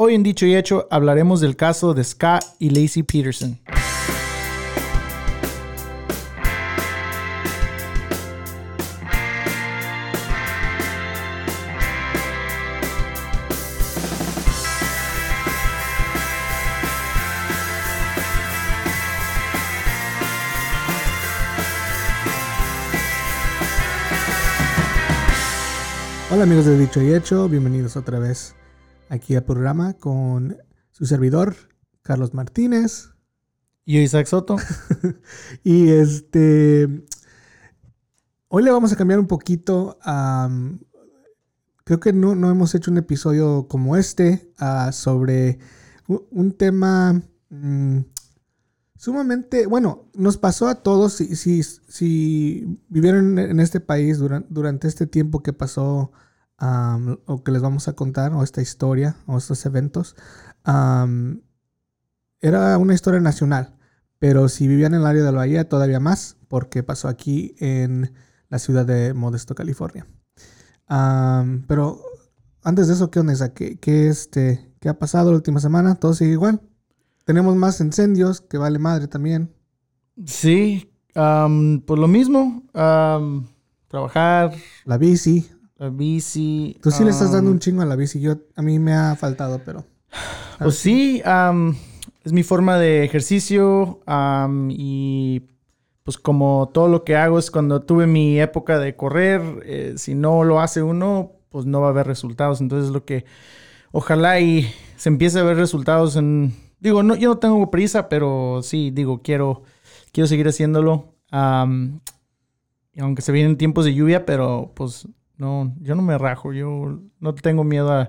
Hoy en Dicho y Hecho hablaremos del caso de Scott y Lacey Peterson. Hola amigos de Dicho y Hecho, bienvenidos otra vez aquí al programa con su servidor, Carlos Martínez. Y Isaac Soto. y este, hoy le vamos a cambiar un poquito creo que no, no, hemos hecho un episodio como este sobre un, tema mm, sumamente, bueno, nos pasó a todos si, si, si vivieron en este país durante, durante este tiempo que pasó o que les vamos a contar, o esta historia, o estos eventos, era una historia nacional. Pero si vivían en el área de la Bahía, todavía más, porque pasó aquí en la ciudad de Modesto, California. pero antes de eso, ¿qué onda? ¿Qué, qué, este, ¿Qué ha pasado la última semana? ¿Todo sigue igual? Tenemos más incendios, que vale madre también. Sí, pues lo mismo. trabajar. La bici. La bici. Tú sí le estás dando un chingo a la bici. Yo, a mí me ha faltado, pero. Pues sí, es mi forma de ejercicio. y pues como todo lo que hago es cuando tuve mi época de correr, eh, si no lo hace uno, pues no va a haber resultados. Entonces lo que ojalá y se empiece a ver resultados en... Digo, no, yo no tengo prisa, pero sí, digo, quiero, quiero seguir haciéndolo. y aunque se vienen tiempos de lluvia, pero pues no, yo no me rajo, yo no tengo miedo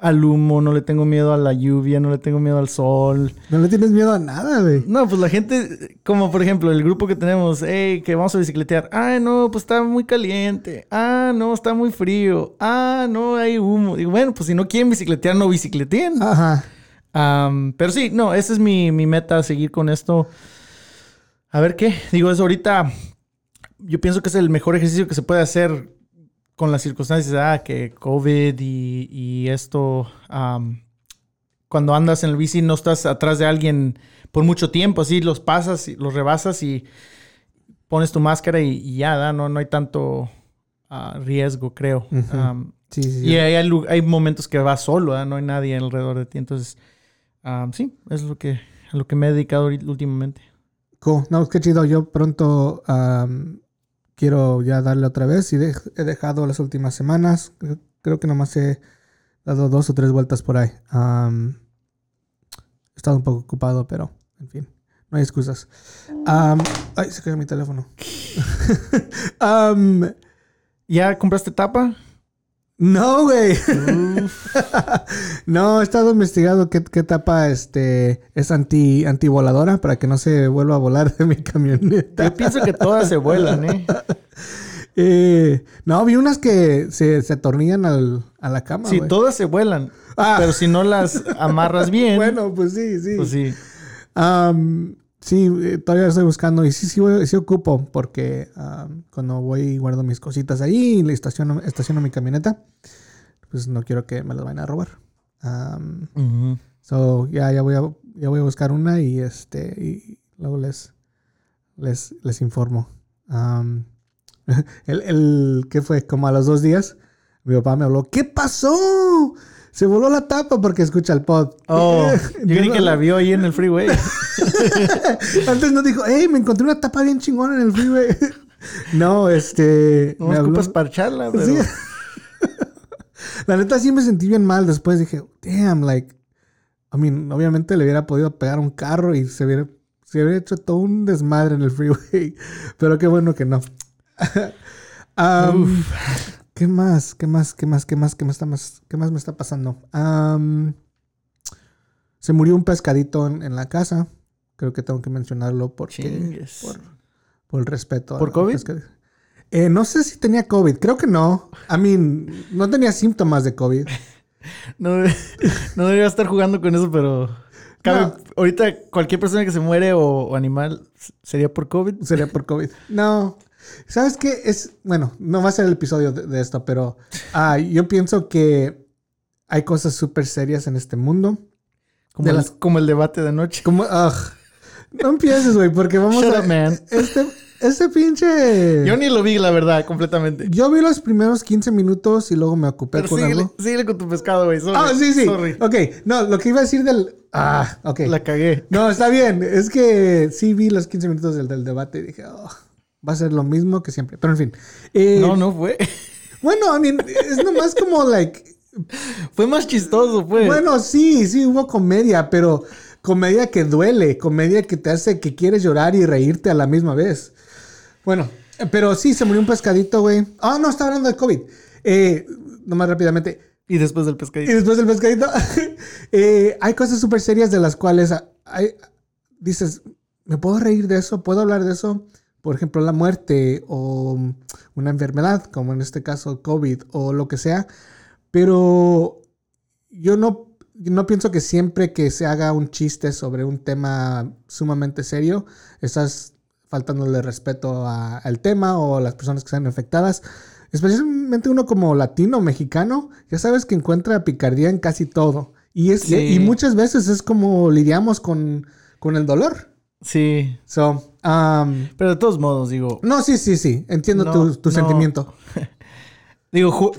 al humo, no le tengo miedo a la lluvia, no le tengo miedo al sol. No le tienes miedo a nada, güey. No, pues la gente, como por ejemplo el grupo que tenemos, hey, que vamos a bicicletear. Ah, no, pues está muy caliente. Ah, no, está muy frío. Ah, no, hay humo. Digo, bueno, pues si no quieren bicicletear, no bicicleteen. Ajá. pero sí, no, esa es mi, mi meta, seguir con esto. A ver qué. Digo, es ahorita. Yo pienso que es el mejor ejercicio que se puede hacer con las circunstancias, ah, que COVID y, esto, cuando andas en el bici no estás atrás de alguien por mucho tiempo, así los pasas, los rebasas y pones tu máscara y, ya, no, no hay tanto ah, riesgo, creo. sí, sí, y hay, hay, momentos que vas solo, no hay nadie alrededor de ti, entonces, sí, es lo que, a lo que me he dedicado últimamente. Cool. No, qué chido. Yo pronto quiero ya darle otra vez y he dejado las últimas semanas. Creo que nomás he dado dos o tres vueltas por ahí. he estado un poco ocupado, pero en fin, no hay excusas. ay, se cayó mi teléfono. ¿Ya compraste tapa? No, güey. no, he estado investigando qué, qué tapa este, es anti, voladora para que no se vuelva a volar de mi camioneta. Yo pienso que todas se vuelan, ¿eh? eh no, vi unas que se, se atornillan al, a la cama. Sí, todas se vuelan. Ah. Pero si no las amarras bien. bueno, pues sí, sí. Pues sí. Sí, eh, todavía estoy buscando y sí, sí, sí ocupo porque cuando voy y guardo mis cositas ahí y le estaciono, estaciono mi camioneta, pues no quiero que me las vayan a robar. So, ya, ya, voy a, ya voy a buscar una y este y luego les, les, les informo. el, el, ¿qué fue? Como a los dos días, mi papá me habló, ¿qué pasó? Se voló la tapa porque escucha el pod. Oh, yo creí que la vio ahí en el freeway. Antes no dijo, hey, me encontré una tapa bien chingona en el freeway. no, este. No me ocupas parcharla, pero. Sí. la neta sí me sentí bien mal. Después dije, damn, like. I mean, obviamente le hubiera podido pegar un carro y se hubiera, se hubiera hecho todo un desmadre en el freeway. Pero qué bueno que no. um, ¿Qué más? ¿Qué más? ¿Qué más? ¿Qué más? ¿Qué más, está más, qué más me está pasando? se murió un pescadito en, la casa. Creo que tengo que mencionarlo porque por, por, el respeto. ¿Por COVID? Eh, no sé si tenía COVID. Creo que no. I mean, no tenía síntomas de COVID. no, no debería estar jugando con eso, pero... Ahorita cualquier persona que se muere o, animal sería por COVID. Sería por COVID. No, ¿Sabes qué? Es, bueno, no va a ser el episodio de, esto, pero ah, yo pienso que hay cosas súper serias en este mundo. Como, De el, las- como el debate de anoche. Como, ugh. no empieces, güey, porque vamos Shut a... up, man. Este, este pinche... Yo ni lo vi, la verdad, completamente. Yo vi los primeros 15 minutos y luego me ocupé Pero con síguele, algo. síguele con tu pescado, güey. Ah, sí, sí. Sorry. Ok, no, lo que iba a decir del... Ah, ok. La cagué. No, está bien. Es que sí vi los 15 minutos del, del debate y dije, oh, va a ser lo mismo que siempre. Pero en fin. Eh, No, no fue. Bueno, I mean, es nomás como, like... Fue más chistoso, pues. Bueno, sí, sí hubo comedia, pero comedia que duele, comedia que te hace que quieres llorar y reírte a la misma vez. Bueno, pero sí, se murió un pescadito, güey. Ah, no, está hablando de COVID. Eh, nomás rápidamente. Y después del Y pescadito. después del pescadito, eh, hay cosas súper serias de las cuales ah, hay, dices, ¿me puedo reír de eso? ¿Puedo hablar de eso? Por ejemplo, la muerte o una enfermedad, como en este caso COVID o lo que sea. Pero yo no, no pienso que siempre que se haga un chiste sobre un tema sumamente serio, estás faltándole respeto a- al tema o a las personas que están afectadas. Especialmente uno como latino, mexicano, ya sabes que encuentra picardía en casi todo. Y, es, Sí. y muchas veces es como lidiamos con, con el dolor. Sí. So, um, Pero de todos modos, digo. no, sí, sí, sí. Entiendo No, tu, tu no. sentimiento. Digo,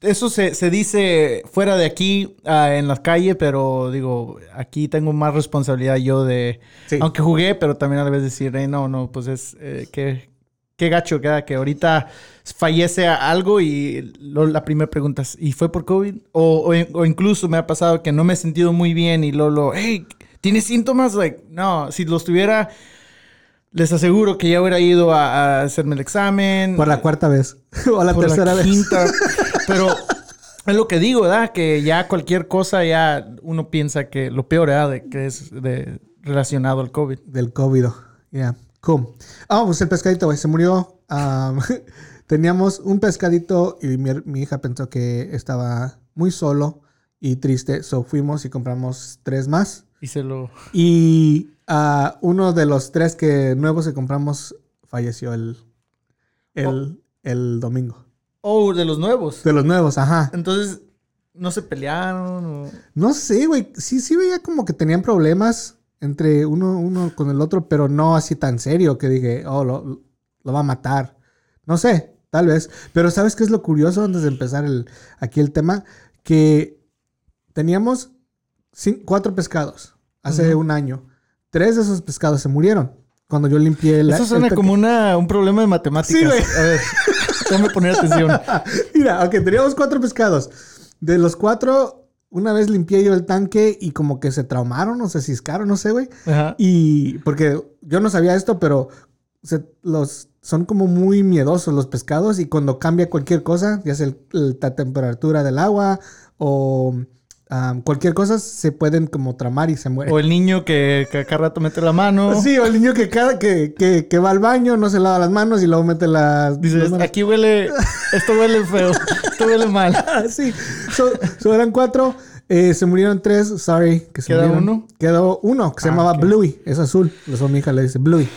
eso se, se dice fuera de aquí, ah, en la calle, pero digo, aquí tengo más responsabilidad yo de. Sí. Aunque jugué, pero también a la vez decir, eh, no, no, pues es. eh, que, qué gacho queda que ahorita fallece algo y lo- la primera pregunta es, ¿y fue por COVID? O, o, o incluso me ha pasado que no me he sentido muy bien y Lolo, hey, ¿tienes síntomas? Like, no, si los tuviera, les aseguro que ya hubiera ido a, a hacerme el examen. Por la cuarta vez. o la por tercera la vez. quinta. Pero es lo que digo, ¿verdad? Que ya cualquier cosa ya uno piensa que lo peor, ¿verdad? De que es de, relacionado al COVID. Del COVID. Yeah. Cool. Ah, pues el pescadito, güey, se murió. Um, teníamos un pescadito y mi, mi hija pensó que estaba muy solo y triste. So fuimos y compramos tres más. Y se lo... Y ah, uno de los tres que nuevos que compramos falleció el, el, el domingo. Oh, de los nuevos. De los nuevos, ajá. Entonces, ¿no se pelearon? o- No sé, güey. Sí, sí veía como que tenían problemas entre uno, uno con el otro, pero no así tan serio que dije, oh, lo, lo va a matar. No sé, tal vez. Pero ¿sabes qué es lo curioso antes de empezar el, aquí el tema? Que teníamos cuatro pescados hace un año. Tres de esos pescados se murieron cuando yo limpié la... Eso suena como una, un problema de matemáticas. Sí, güey. A ver, déjame poner atención. Mira, ok, teníamos cuatro pescados. De los cuatro, una vez limpié yo el tanque y como que se traumaron o se ciscaron, no sé, güey. Ajá. Y porque yo no sabía esto, pero se- los, son como muy miedosos los pescados y cuando cambia cualquier cosa, ya sea el- el- la temperatura del agua o cualquier cosa, se pueden como tramar y se mueren. O el niño que, cada rato mete la mano. Sí, o el niño que, cada, que, que, que va al baño, no se lava las manos y luego mete las... Dices, las manos. aquí huele... Esto huele feo. Esto huele mal. Ah, sí. So, so eran cuatro. eh, se murieron tres. Sorry. Que se ¿Queda murieron. uno? Quedó uno que se Ah, llamaba ok. Bluey. Es azul. Eso mi hija le dice Bluey.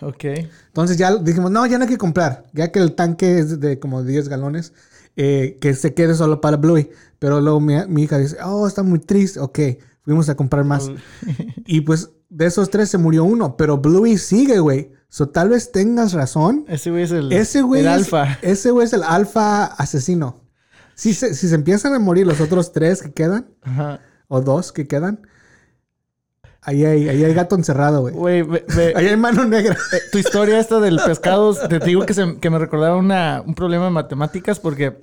Ok. Entonces ya dijimos, no, ya no hay que comprar. Ya que el tanque es de como 10 galones. Eh, que se quede solo para Bluey. Pero luego mi, mi hija dice, oh, está muy triste. Ok. Fuimos a comprar más. Y pues de esos tres se murió uno. Pero Bluey sigue, güey. So tal vez tengas razón. Ese güey es el, Ese güey el es, alfa. Ese güey es el alfa asesino. Si se, si se empiezan a morir los otros tres que quedan, Ajá. o dos que quedan, ahí hay, ahí hay gato encerrado, güey. Ahí hay mano negra. eh, tu historia esta del pescado, te digo que, se- que me recordaba una- un problema de matemáticas porque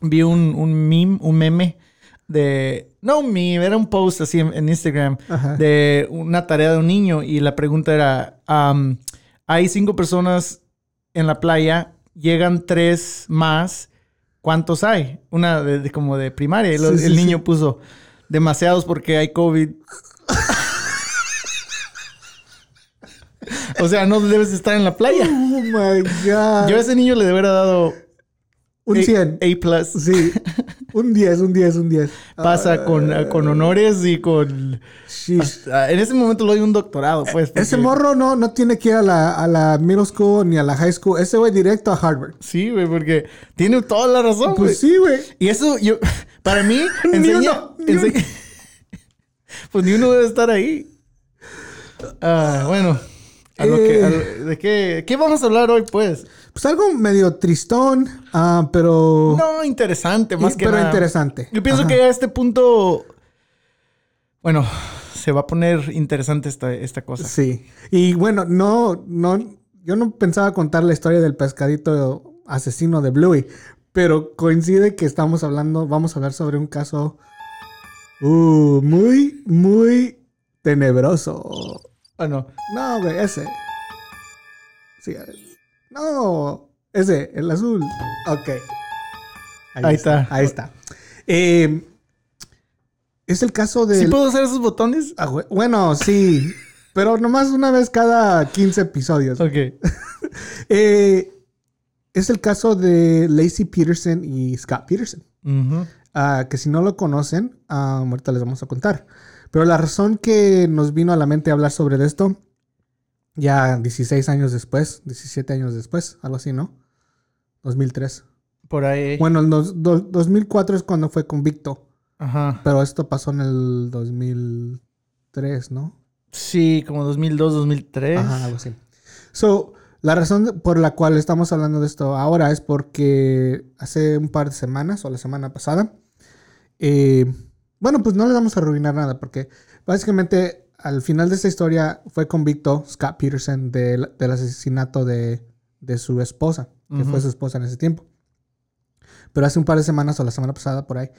vi un, un meme, un meme de... No un meme, era un post así en, en Instagram Ajá. de una tarea de un niño y la pregunta era, am, hay cinco personas en la playa, llegan tres más, ¿cuántos hay? Una de, de- como de primaria. Y Sí, sí, el sí. niño puso, demasiados porque hay COVID. o sea, no debes estar en la playa. Oh my God. Yo a ese niño le hubiera dado un A, 100. A plus. Sí. Un 10, un 10, un 10. Pasa con, con honores y con... Hasta- en ese momento lo doy un doctorado, pues. Ese porque- morro no, no tiene que ir a la, a la middle school ni a la high school. Ese güey directo a Harvard. Sí, güey, porque tiene toda la razón. Pues sí, güey. Y eso, yo, para mí, Ni enseña... uno, ni ense- pues ni uno debe estar ahí. Ah, bueno. A lo que, a lo- ¿De qué, qué vamos a hablar hoy, pues? Pues algo medio tristón, ah, pero... No, interesante, más que pero nada. interesante. Yo pienso Ajá. que a este punto... Bueno, se va a poner interesante esta, esta cosa. Sí. Y bueno, no, no, yo no pensaba contar la historia del pescadito asesino de Bluey, pero coincide que estamos hablando, vamos a hablar sobre un caso uh, muy, muy tenebroso. Bueno, No, güey, ese. Sí, no, ese, el azul. Ok. Ahí está. Ahí está. Eh, es el caso de... ¿sí puedo hacer esos botones? Ah, Bueno, sí. Pero nomás una vez cada 15 episodios. Ok. Eh, es el caso de Lacey Peterson y Scott Peterson. Ah, que si no lo conocen, ah, ahorita les vamos a contar. Pero la razón que nos vino a la mente hablar sobre esto, ya 16 años después, 17 años después, algo así, ¿no? 2003. Por ahí. Bueno, el dos- do- 2004 es cuando fue convicto, Ajá. pero esto pasó en el 2003, ¿no? Sí, como 2002, 2003. Ajá, algo así. So, la razón por la cual estamos hablando de esto ahora es porque hace un par de semanas o la semana pasada, eh, bueno, pues no les vamos a arruinar nada porque básicamente al final de esta historia fue convicto Scott Peterson del, del asesinato de, de su esposa, que fue su esposa en ese tiempo. Pero hace un par de semanas o la semana pasada por ahí,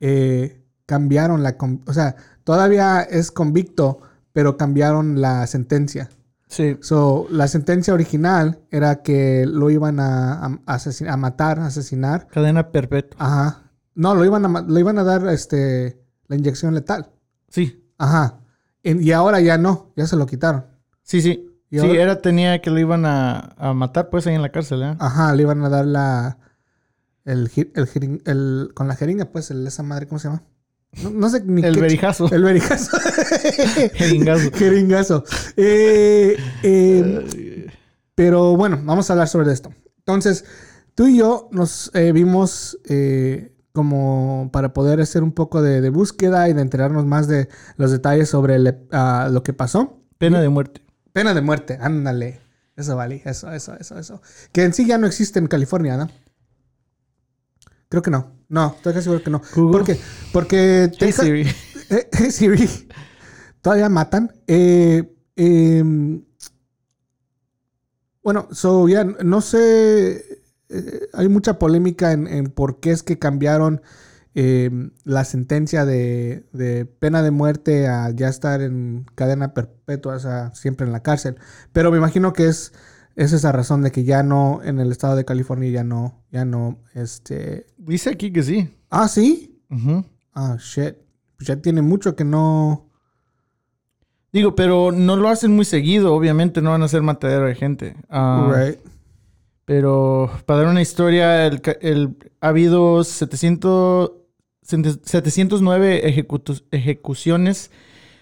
eh, cambiaron la... O sea, todavía es convicto, pero cambiaron la sentencia. Sí. So, la sentencia original era que lo iban a, a, asesin- a matar, asesinar. Cadena perpetua. Ajá. No, lo iban a, le iban a dar este, la inyección letal. Sí. Ajá. Y ahora ya no, ya se lo quitaron. Sí, sí. ¿Y Sí, ahora? era, tenía que lo iban a, a matar pues ahí en la cárcel, ¿eh? Ajá, le iban a dar la. El, el, el- con la jeringa, pues, el, esa madre, ¿cómo se llama? No, no sé ni El qué berijazo. El berijazo. Jeringazo. Jeringazo. Eh, eh, Pero bueno, vamos a hablar sobre esto. Entonces, tú y yo nos eh, vimos eh, como para poder hacer un poco de, de búsqueda y de enterarnos más de los detalles sobre el, ah, lo que pasó. Pena de muerte. Pena de muerte, ándale. Eso vale, eso, eso, eso, eso. Que en sí ya no existe en California, ¿no? Creo que no. No, estoy casi seguro que no. Google. ¿Por qué? Porque Hey, Texas- Siri. eh, eh, Siri. Todavía matan. Eh, em, bueno, so ya no sé. Eh, hay mucha polémica en, en por qué es que cambiaron em, la sentencia de, de pena de muerte a ya estar en cadena perpetua, o sea, siempre en la cárcel. Pero me imagino que es, es esa razón de que ya no, en el estado de California ya no, ya no, este. Dice aquí que sí. Ah, sí. Ah, shit. Pues ya tiene mucho que no. Digo, pero no lo hacen muy seguido. Obviamente no van a ser matadero de gente. Ah, Right. Pero para dar una historia, el, el- ha habido 700, 709 ejecutu- ejecuciones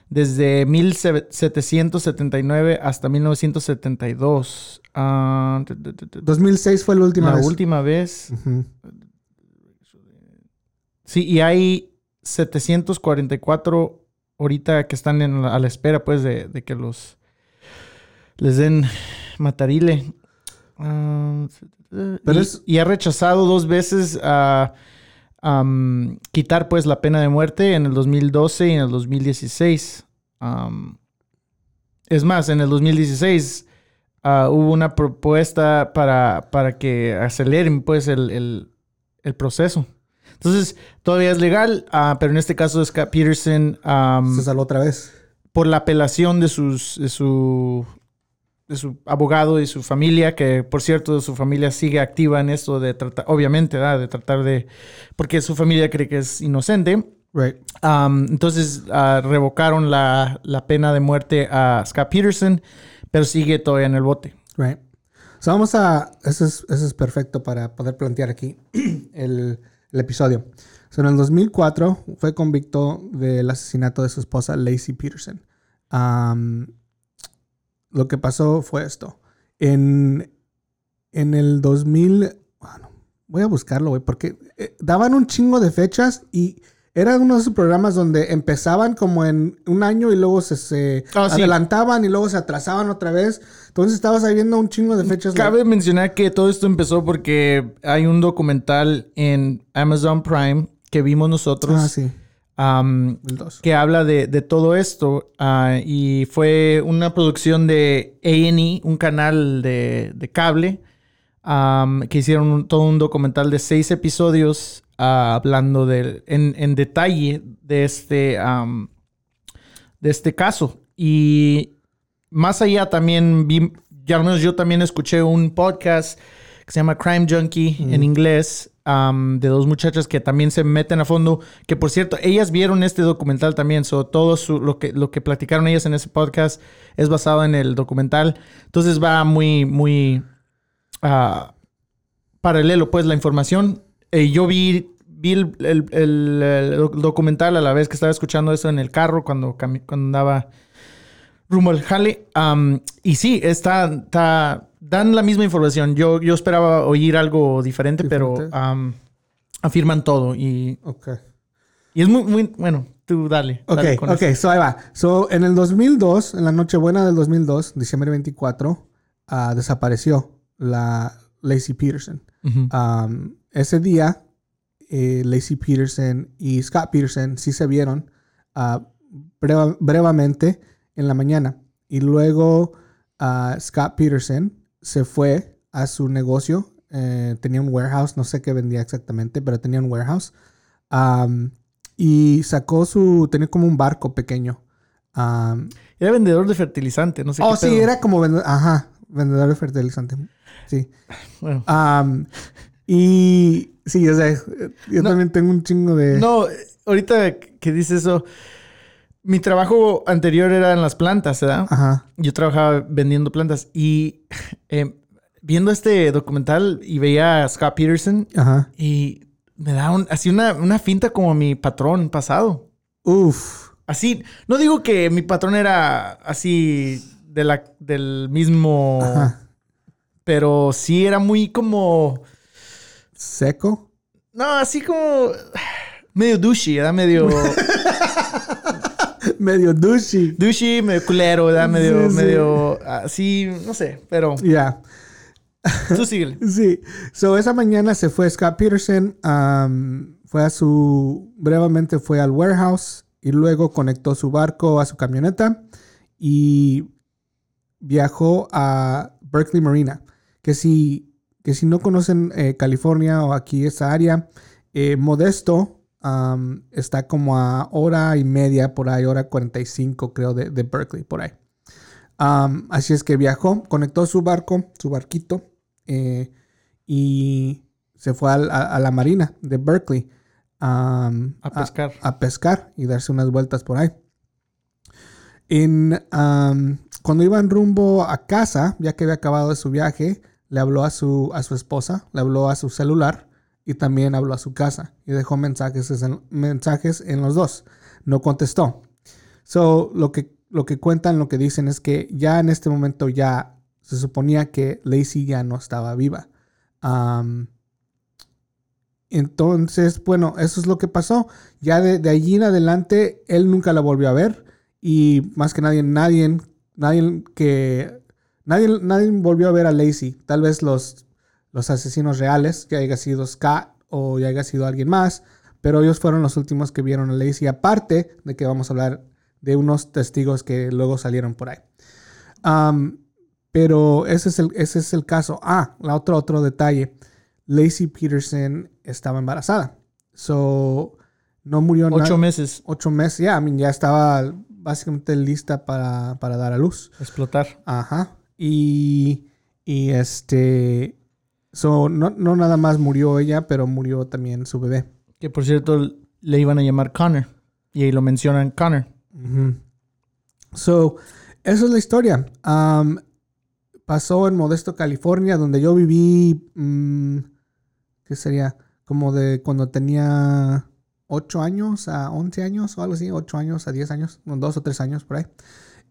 desde 1779 hasta 1972. Ah, t- t- t- t- 2006 fue la última la vez. última vez. Ujú. Sí, y hay 744 ahorita que están en la- a la espera, pues, de, de que los les den matarile. Pero y, es- y ha rechazado dos veces a quitar, pues, la pena de muerte en el 2012 y en el 2016. Am, es más, en el 2016 ah, hubo una propuesta para, para que aceleren, pues, el, el- el proceso. Entonces, todavía es legal, ah, pero en este caso Scott Peterson, Se salvó otra vez. por la apelación de, sus, de, su, de su abogado y su familia, que por cierto su familia sigue activa en esto de tratar, obviamente, ¿verdad? de tratar de, porque su familia cree que es inocente. Right. Am, entonces ah, revocaron la, la pena de muerte a Scott Peterson, pero sigue todavía en el bote. Right. So vamos a. Eso es, eso es perfecto para poder plantear aquí el, el episodio. So, en el 2004 fue convicto del asesinato de su esposa Lacey Peterson. Um, lo que pasó fue esto. En, en el 2000... Bueno, voy a buscarlo, güey, porque eh, daban un chingo de fechas y era uno de esos programas donde empezaban como en un año y luego se, se Ah, sí. adelantaban y luego se atrasaban otra vez. Entonces estabas ahí viendo un chingo de fechas. Cabe mencionar que todo esto empezó porque hay un documental en Amazon Prime que vimos nosotros Ah, sí. Am, 2002. que habla de, de todo esto ah, y fue una producción de A&E, un canal de, de cable, que hicieron un- todo un documental de seis episodios ah, hablando de, en, en detalle de este, de este caso. Y más allá también vi, ya al menos yo también escuché un podcast que se llama Crime Junkie en inglés, de dos muchachas que también se meten a fondo, que por cierto, ellas vieron este documental también, so, todo su- lo, que, lo que platicaron ellas en ese podcast es basado en el documental, entonces va muy, muy ah, paralelo pues la información. Eh, yo vi, vi el, el- el- el doc- documental a la vez que estaba escuchando eso en el carro cuando, cuando andaba rumbo al jale. Y sí, está, está- dan la misma información. Yo, yo esperaba oír algo diferente, pero afirman todo. Y, Ok. y es muy, muy, bueno, tú dale. Ok, dale ok, eso. so ahí va. So, en el 2002, en la Nochebuena del 2002, diciembre 24, ah, desapareció la Lacey Peterson. Um, ese día, eh, Lacey Peterson y Scott Peterson sí se vieron ah, breva- brevemente en la mañana. Y luego ah, Scott Peterson se fue a su negocio. eh, tenía un warehouse, no sé qué vendía exactamente, pero tenía un warehouse. Um, y sacó su, tenía como un barco pequeño. Um, Era vendedor de fertilizante, no sé oh, qué sí, pedo. era como vendedor, ajá, vendedor de fertilizante. Sí. Bueno. Am, y sí, o sea, yo No. también tengo un chingo de. No, ahorita que dices eso, mi trabajo anterior era en las plantas, ¿verdad? Ajá. Yo trabajaba vendiendo plantas y eh, viendo este documental y veía a Scott Peterson Ajá. y me da un- así una, una finta como mi patrón pasado. Uf. Así, no digo que mi patrón era así de la, del mismo, Ajá. pero sí era muy como, Seco. no, así como medio douchey, ¿verdad? Medio Medio douchey. douchey, medio culero, ¿verdad? Medio, Sí, sí. medio así, no sé, pero Ya. tú síguele. Sí. So, esa mañana se fue Scott Peterson. am, fue a su. Brevemente fue al warehouse. Y luego conectó su barco a su camioneta. Y viajó a Berkeley Marina. Que si, que si no conocen eh, California o aquí esa área, eh, Modesto está como a hora y media por ahí, hora 45 creo de, de Berkeley, por ahí. Así es que viajó, conectó su barco, su barquito, eh, y se fue al- a, a la marina de Berkeley A pescar. a pescar y darse unas vueltas por ahí. En, cuando iban rumbo a casa, ya que había acabado su viaje, le habló a su, a su esposa, le habló a su celular y también habló a su casa y dejó mensajes en, mensajes en los dos. No contestó. So, lo que, lo que cuentan, lo que dicen es que ya en este momento ya se suponía que Lacey ya no estaba viva. Entonces, bueno, eso es lo que pasó. Ya de, de allí en adelante, él nunca la volvió a ver. Y más que nadie, nadie, nadie que. Nadie, nadie volvió a ver a Lacey. Tal vez los, los asesinos reales, que haya sido Scott o ya haya sido alguien más. Pero ellos fueron los últimos que vieron a Lacey. Aparte de que vamos a hablar de unos testigos que luego salieron por ahí. Pero ese es, el, ese es el caso. Ah, la otro, otro detalle. Lacey Peterson estaba embarazada. So, no murió na- Ocho meses Ocho meses, ya, I mean, ya estaba básicamente lista para, para dar a luz. explotar. Ajá. Y, y este. So, no, no nada más murió ella, pero murió también su bebé. Que por cierto le iban a llamar Connor. Y ahí lo mencionan Connor. So, esa es la historia. Am, pasó en Modesto, California, donde yo viví. mm, ¿Qué sería? Como de cuando tenía 8 años a 11 años o algo así, 8 años a 10 años, 2 o 3 años por ahí.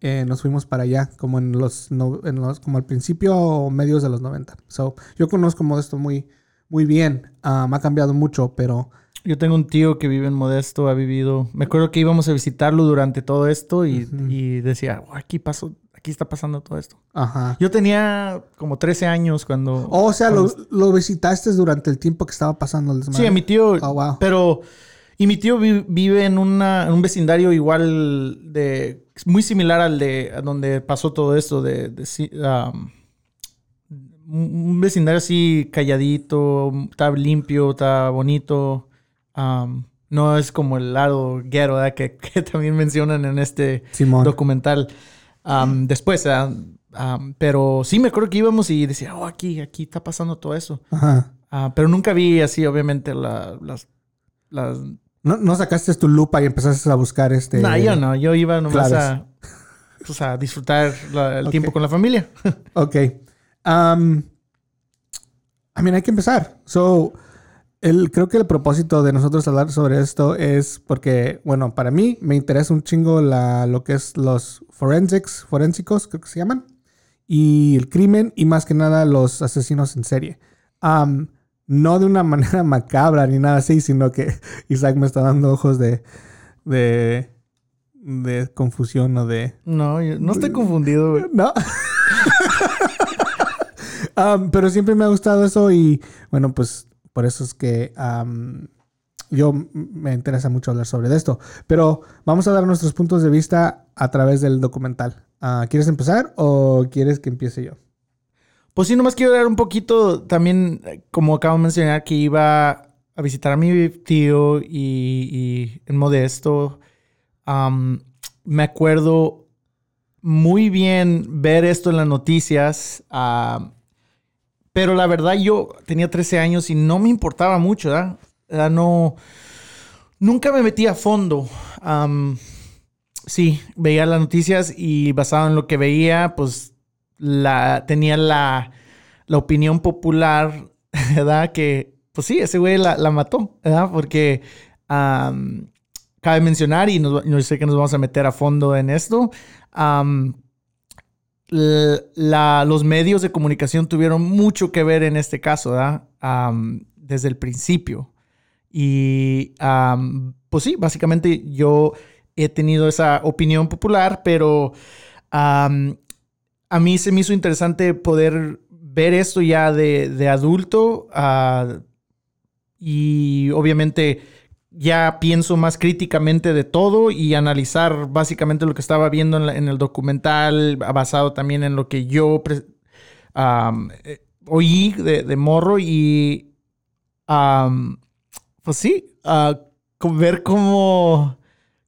Eh, nos fuimos para allá, como en los, en los, como al principio o medios de los 90. So, yo conozco Modesto muy, muy bien. Um, ha cambiado mucho, pero... Yo tengo un tío que vive en Modesto, ha vivido... Me acuerdo que íbamos a visitarlo durante todo esto y, y decía, oh, aquí pasó, aquí está pasando todo esto. Ajá. Yo tenía como 13 años cuando... Oh, o sea, lo, lo, visitaste durante el tiempo que estaba pasando el Sí, a mi tío... Oh, wow. Pero... Y mi tío vive en, una, en un vecindario igual de... Muy similar al de donde pasó todo esto, de... de um, un vecindario así calladito, está limpio, está bonito. Um, no es como el lado ghetto que, que, también mencionan en este documental. Um, después, pero sí me acuerdo que íbamos y decía, oh, aquí, aquí está pasando todo eso. Ajá. Uh, pero nunca vi así, obviamente, las... las... ¿No, ¿No, sacaste tu lupa y empezaste a buscar este...? No, yo no. Yo iba nomás a, pues, a disfrutar el tiempo con la familia. ok. Um, I mean, hay que empezar. So, el, creo que el propósito de nosotros hablar sobre esto es porque, bueno, para mí me interesa un chingo la, lo que es los forensics, forensicos, creo que se llaman, y el crimen, y más que nada los asesinos en serie. Um, no de una manera macabra ni nada así, sino que Isaac me está dando ojos de, de, de confusión o de... No, yo no estoy confundido. No. um, pero siempre me ha gustado eso y bueno, pues por eso es que um, yo me interesa mucho hablar sobre esto. Pero vamos a dar nuestros puntos de vista a través del documental. Uh, ¿Quieres empezar o quieres que empiece yo? Pues sí, nomás quiero dar un poquito también, como acabo de mencionar, que iba a visitar a mi tío y, y en Modesto. Um, me acuerdo muy bien ver esto en las noticias. Pero la verdad yo tenía 13 años y no me importaba mucho, ¿verdad? No, nunca me metí a fondo. sí, veía las noticias y basado en lo que veía, pues la, tenía la, la opinión popular, ¿verdad? Que, pues sí, ese güey la, mató, ¿verdad? Porque cabe mencionar, y no sé que nos vamos a meter a fondo en esto, los medios de comunicación tuvieron mucho que ver en este caso, ¿verdad? desde el principio. Y pues sí, básicamente yo he tenido esa opinión popular, pero a mí se me hizo interesante poder ver esto ya de, de adulto ah, y obviamente ya pienso más críticamente de todo y analizar básicamente lo que estaba viendo en, el documental, basado también en lo que yo eh, oí de, morro y pues sí, ver cómo,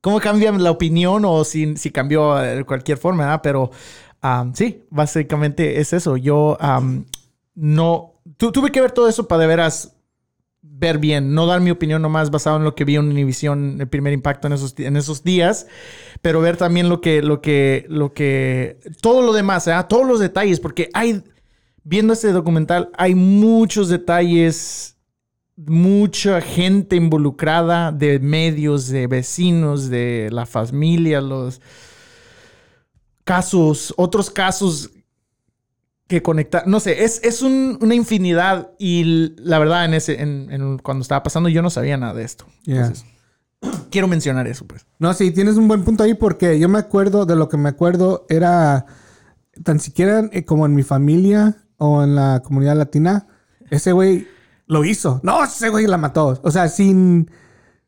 cómo cambia la opinión o si, si cambió de cualquier forma, ¿verdad? pero sí, básicamente es eso. Yo no, tuve que ver todo eso para de veras ver bien, no dar mi opinión nomás basado en lo que vi en Univision, el primer impacto en esos, en esos días, pero ver también lo que, lo que, lo que, todo lo demás, ¿eh? todos los detalles, porque hay, viendo este documental, hay muchos detalles, mucha gente involucrada de medios, de vecinos, de la familia, los casos, otros casos que conectar. No sé, es, es una infinidad. Y la verdad, en ese, en, cuando estaba pasando, yo no sabía nada de esto. quiero mencionar eso, pues. No, sí, tienes un buen punto ahí porque yo me acuerdo de lo que me acuerdo era tan siquiera eh, como en mi familia o en la comunidad latina, ese güey lo hizo. No, ese güey la mató. O sea, sin.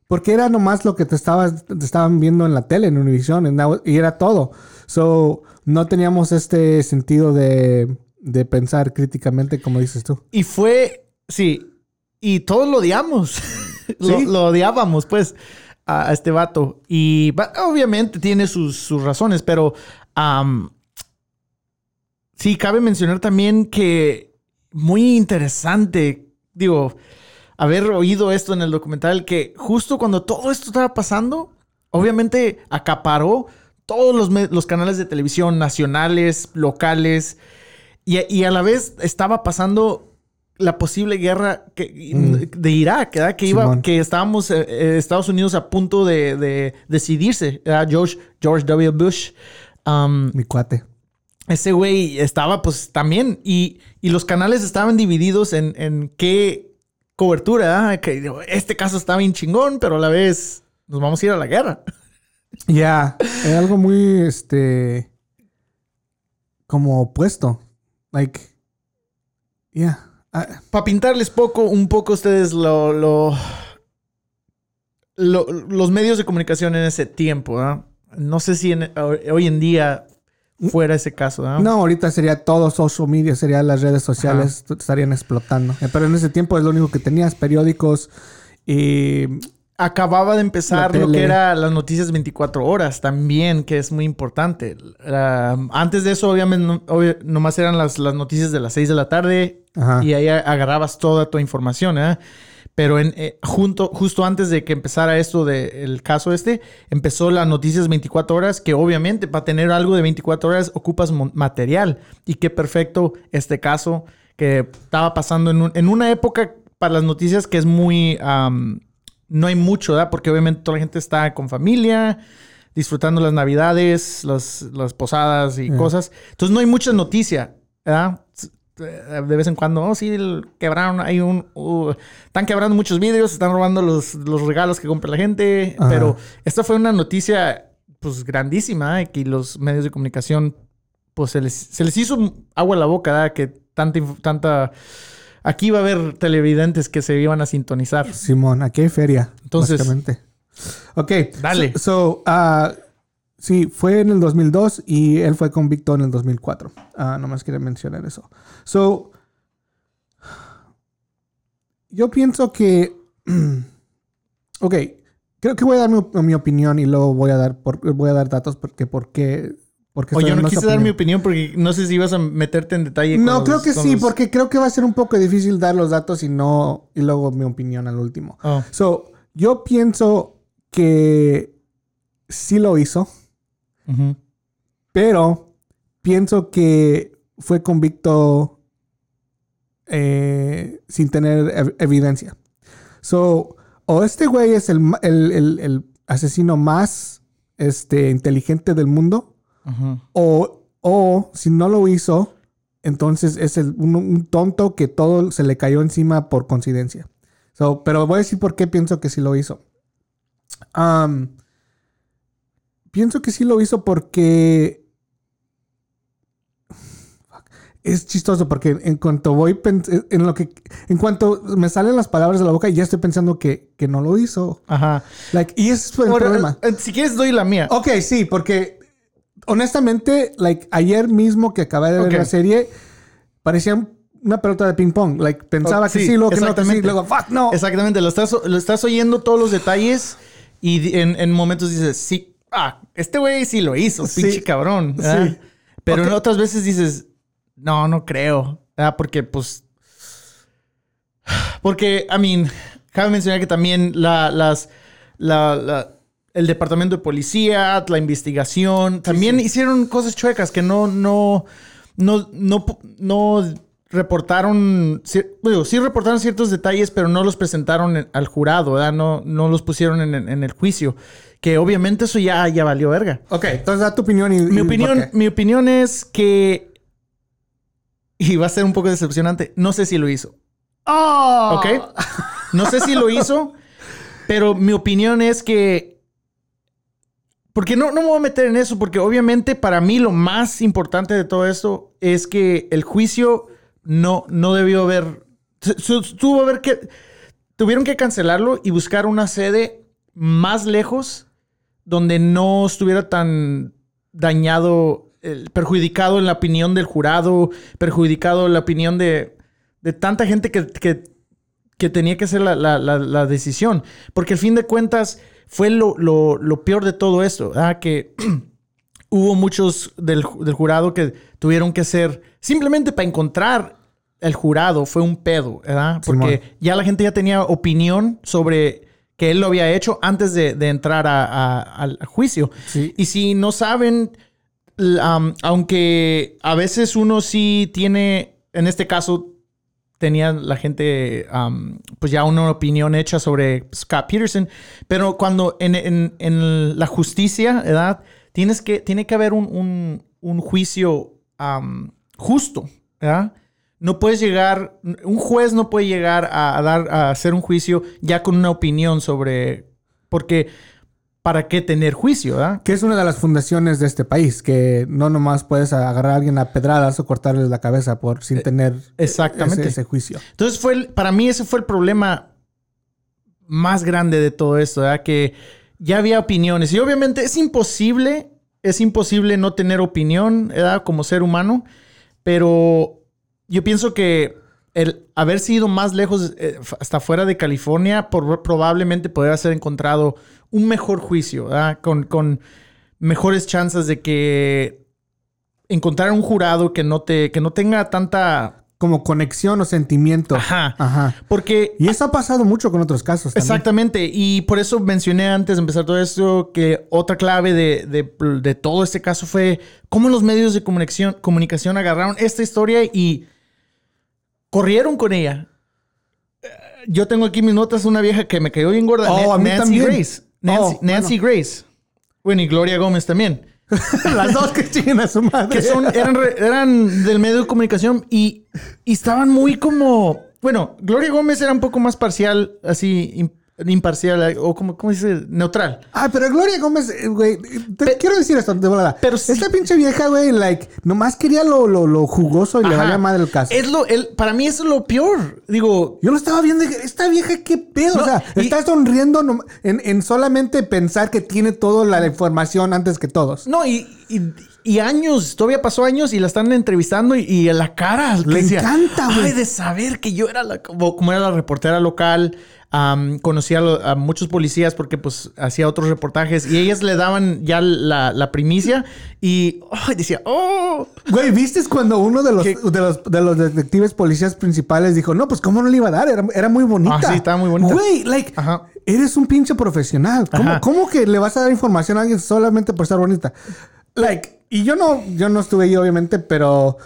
Porque era nomás lo que te, estabas, te estaban viendo en la tele, en Univision, y era todo. So, no teníamos este sentido de de pensar críticamente, como dices tú. Y fue, sí, y todos lo odiamos. lo, odiábamos, pues, a, este vato. Y obviamente tiene sus, razones, pero sí, cabe mencionar también que muy interesante, digo, haber oído esto en el documental, que justo cuando todo esto estaba pasando, obviamente acaparó todos los, los canales de televisión nacionales, locales, y, a la vez estaba pasando la posible guerra que, Mm. de Irak, ¿verdad? Que, iba, Simón. que estábamos, eh, eh, Estados Unidos a punto de, de decidirse. ¿verdad? George, George W. Bush. um, Mi cuate. ese güey estaba pues también y, y los canales estaban divididos en, en qué cobertura, ¿ah? que este caso está bien chingón, pero a la vez nos vamos a ir a la guerra. Ya, era algo muy, este, como opuesto. Like, yeah. Ah, Para pintarles poco, un poco ustedes lo, lo- lo- los medios de comunicación en ese tiempo, ¿ah? no sé si en- hoy en día fuera ese caso. ¿ah? no, ahorita sería todo social media, sería las redes sociales estarían explotando. Eh, Pero en ese tiempo es lo único que tenías, periódicos y... Acababa de empezar lo que era las noticias 24 horas también, que es muy importante. Antes de eso, obviamente, no- obvio- nomás eran las, las noticias de las 6 de la tarde Ajá. y ahí agarrabas toda tu información, ¿eh? Pero en, eh, junto, justo antes de que empezara esto del caso este, empezó las noticias 24 horas, que obviamente para tener algo de 24 horas ocupas material. Y qué perfecto este caso que estaba pasando en, un- en una época para las noticias que es muy... no hay mucho, ¿verdad? Porque obviamente toda la gente está con familia, disfrutando las navidades, las, las posadas y cosas. Entonces no hay mucha noticia, ¿verdad? De vez en cuando, oh, sí, el- quebraron, hay un... uh, están quebrando muchos vidrios, están robando los, los regalos que compra la gente. Pero esta fue una noticia, pues, grandísima, ¿eh? que los medios de comunicación, pues, se les, se les hizo agua a la boca, ¿verdad? Que tanta... tanta Aquí va a haber televidentes que se iban a sintonizar. Simón, aquí hay feria. Entonces- básicamente. Ok. Dale. So, so, ah, sí, fue en el 2002 y él fue convicto en el 2004. Ah, nomás quería mencionar eso. So, yo pienso que. ok. Creo que voy a dar mi, mi opinión y luego voy a dar, por, voy a dar datos porque, porque, porque O yo no quise dar mi opinión. porque no sé si ibas a meterte en detalle. con No, los- creo que sí, los- porque creo que va a ser un poco difícil dar los datos y no, y luego mi opinión al último. Oh, So, yo pienso que sí lo hizo, pero pienso que fue convicto eh, sin tener ev- evidencia. So, o este güey es el, el- el- el asesino más este, inteligente del mundo, O, o si no lo hizo, entonces es el- un, un tonto que todo se le cayó encima por coincidencia. So, pero voy a decir por qué pienso que sí lo hizo. Pienso que sí lo hizo porque... Fuck. Es chistoso porque en cuanto voy en lo que en cuanto me salen las palabras de la boca ya estoy pensando que, que no lo hizo. Ajá. Like, y ese fue el Ahora, problema. eh, si quieres, doy la mía. Ok, sí, porque honestamente, like, ayer mismo que acabé de ver la serie, parecía una pelota de ping pong. Like, pensaba Oh, que sí, luego que no, que sí, luego fuck, no. Exactamente. Lo estás, lo estás oyendo todos los detalles y en, en momentos dices, sí, ah, este güey sí lo hizo, Sí. pinche cabrón. ¿verdad? Sí. Pero en otras veces dices, no, no creo. ¿verdad? Porque, pues. Porque, I mean, cabe mencionar que también la, las. La, la- el departamento de policía, la investigación, también hicieron cosas chuecas que no, no, no, no, no reportaron, bueno, sí reportaron ciertos detalles, pero no los presentaron en- al jurado, ¿verdad? No, no los pusieron en, en el juicio. Que obviamente eso ya, ya valió verga. Ok, entonces da tu opinión y... Mi y opinión, mi opinión es que. Y va a ser un poco decepcionante. No sé si lo hizo. ¡Oh! ¿Ok? No sé si lo hizo. Pero mi opinión es que. Porque no, no me voy a meter en eso. Porque obviamente para mí lo más importante de todo esto es que el juicio no, no debió haber. Tuvo que. Tuvieron que cancelarlo y buscar una sede más lejos donde no estuviera tan dañado, eh, perjudicado en la opinión del jurado, perjudicado en la opinión de, de tanta gente que, que, que tenía que hacer la, la- la- la decisión. Porque al fin de cuentas fue lo, lo- lo peor de todo esto, ¿verdad? que hubo muchos del, del jurado que tuvieron que ser, simplemente para encontrar el jurado fue un pedo, ¿verdad? Porque ya la gente ya tenía opinión sobre que él lo había hecho antes de, de entrar a- a- al juicio. Sí. Y si no saben, aunque a veces uno sí tiene, en este caso, tenía la gente, pues ya una opinión hecha sobre Scott Peterson. Pero cuando en, en- en la justicia, ¿verdad? Tienes que, tiene que haber un, un- un juicio um, justo, ¿verdad? No puedes llegar, un juez no puede llegar a dar, a hacer un juicio ya con una opinión sobre, porque ¿para qué tener juicio, verdad? Que es una de las fundaciones de este país, que no nomás puedes agarrar a alguien a pedradas o cortarles la cabeza por sin tener Eh, exactamente. ese, ese juicio. Entonces fue el- para mí ese fue el problema más grande de todo esto, ¿verdad? Que ya había opiniones y obviamente es imposible, es imposible no tener opinión, ¿verdad? Como ser humano, pero yo pienso que el haber sido más lejos, eh, hasta fuera de California, por- probablemente podría ser encontrado un mejor juicio, con mejores chances de que encontrar un jurado que no te, que no tenga tanta Como conexión o sentimiento. Ajá. Ajá. Porque Y eso ha pasado mucho con otros casos. también. Exactamente, y por eso mencioné antes de empezar todo esto que otra clave de, de- de todo este caso fue cómo los medios de comunicación, comunicación agarraron esta historia y corrieron con ella. Yo tengo aquí mis notas, una vieja que me cayó bien gorda, Oh, a mí Nancy también. Grace. Nancy, Oh, bueno. Nancy Grace. Bueno, y Gloria Gómez también. Las dos que chinguen a su madre. que son, eran, del medio de comunicación y, y estaban muy como. Bueno, Gloria Gómez era un poco más parcial, así, imparcial, o como, ¿cómo dice? Neutral. Ah, pero Gloria Gómez, eh, güey, te quiero decir esto de volada. Pero sí- Esta pinche vieja, güey, like, nomás quería lo, lo, lo jugoso y le Ajá. valía madre el caso. Es lo, el, para mí es lo peor. Digo, Yo lo estaba viendo esta vieja, qué pedo. No, o sea, y- está sonriendo en, en solamente pensar que tiene toda la información antes que todos. no, y, y, y años, todavía pasó años y la están entrevistando y, y en la cara. Le encanta, güey. De saber que yo era la, como, como era la reportera local. am, conocía a, muchos policías porque pues hacía otros reportajes y ellas le daban ya la, la primicia y decía, oh, Güey, ¿viste cuando uno de los, de los de los detectives policías principales dijo, no, pues cómo no le iba a dar? Era, era muy bonita. Ah, sí, estaba muy bonita. Güey, like, Ajá. eres un pinche profesional. ¿Cómo, cómo que le vas a dar información a alguien solamente por estar bonita? Like, y yo no, yo no estuve ahí, obviamente, pero.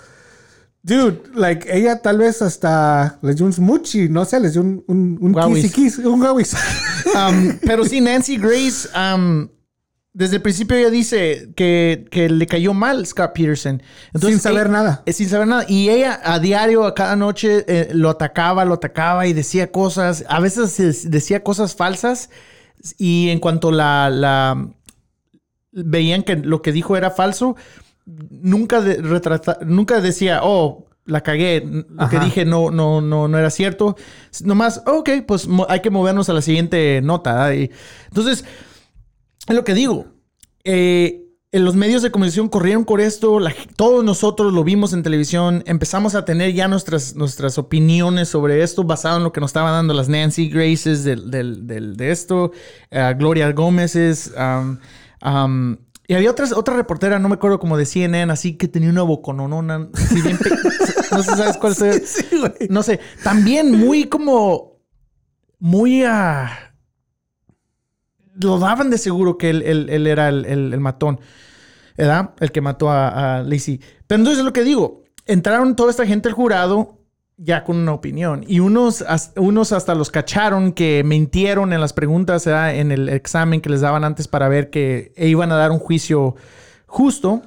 Dude, like, ella tal vez hasta les dio un smuchi, no sé, les dio un, un, un kiss, un guauis. Um, pero sí, Nancy Grace, um, desde el principio ella dice que, que le cayó mal Scott Peterson. Sin saber eh, nada. eh, sin saber nada. Y ella a diario, a cada noche, eh, lo atacaba, lo atacaba y decía cosas. A veces decía cosas falsas. Y en cuanto la, la veían que lo que dijo era falso, nunca, de- retrata- nunca decía, oh, la cagué, lo que dije no, no, no, no era cierto. Nomás, ok, pues hay que movernos a la siguiente nota. Y entonces, es lo que digo. Eh, en los medios de comunicación corrieron con esto, la- todos nosotros lo vimos en televisión, empezamos a tener ya nuestras, nuestras opiniones sobre esto basado en lo que nos estaban dando las Nancy Graces del, del- del- de esto, eh, Gloria Gómez's, um, um, y había otras, otra reportera, no me acuerdo como de CNN, así que tenía una bocononona, así bien no sé, ¿sabes cuál es? sí, güey. No sé, también muy como, muy a... lo daban de seguro que él, él- él era el, el- el matón, ¿verdad? El que mató a, a Lacey. Pero entonces es lo que digo, entraron toda esta gente al jurado ya con una opinión y unos, unos hasta los cacharon que mintieron en las preguntas, ¿verdad? En el examen que les daban antes para ver que iban a dar un juicio justo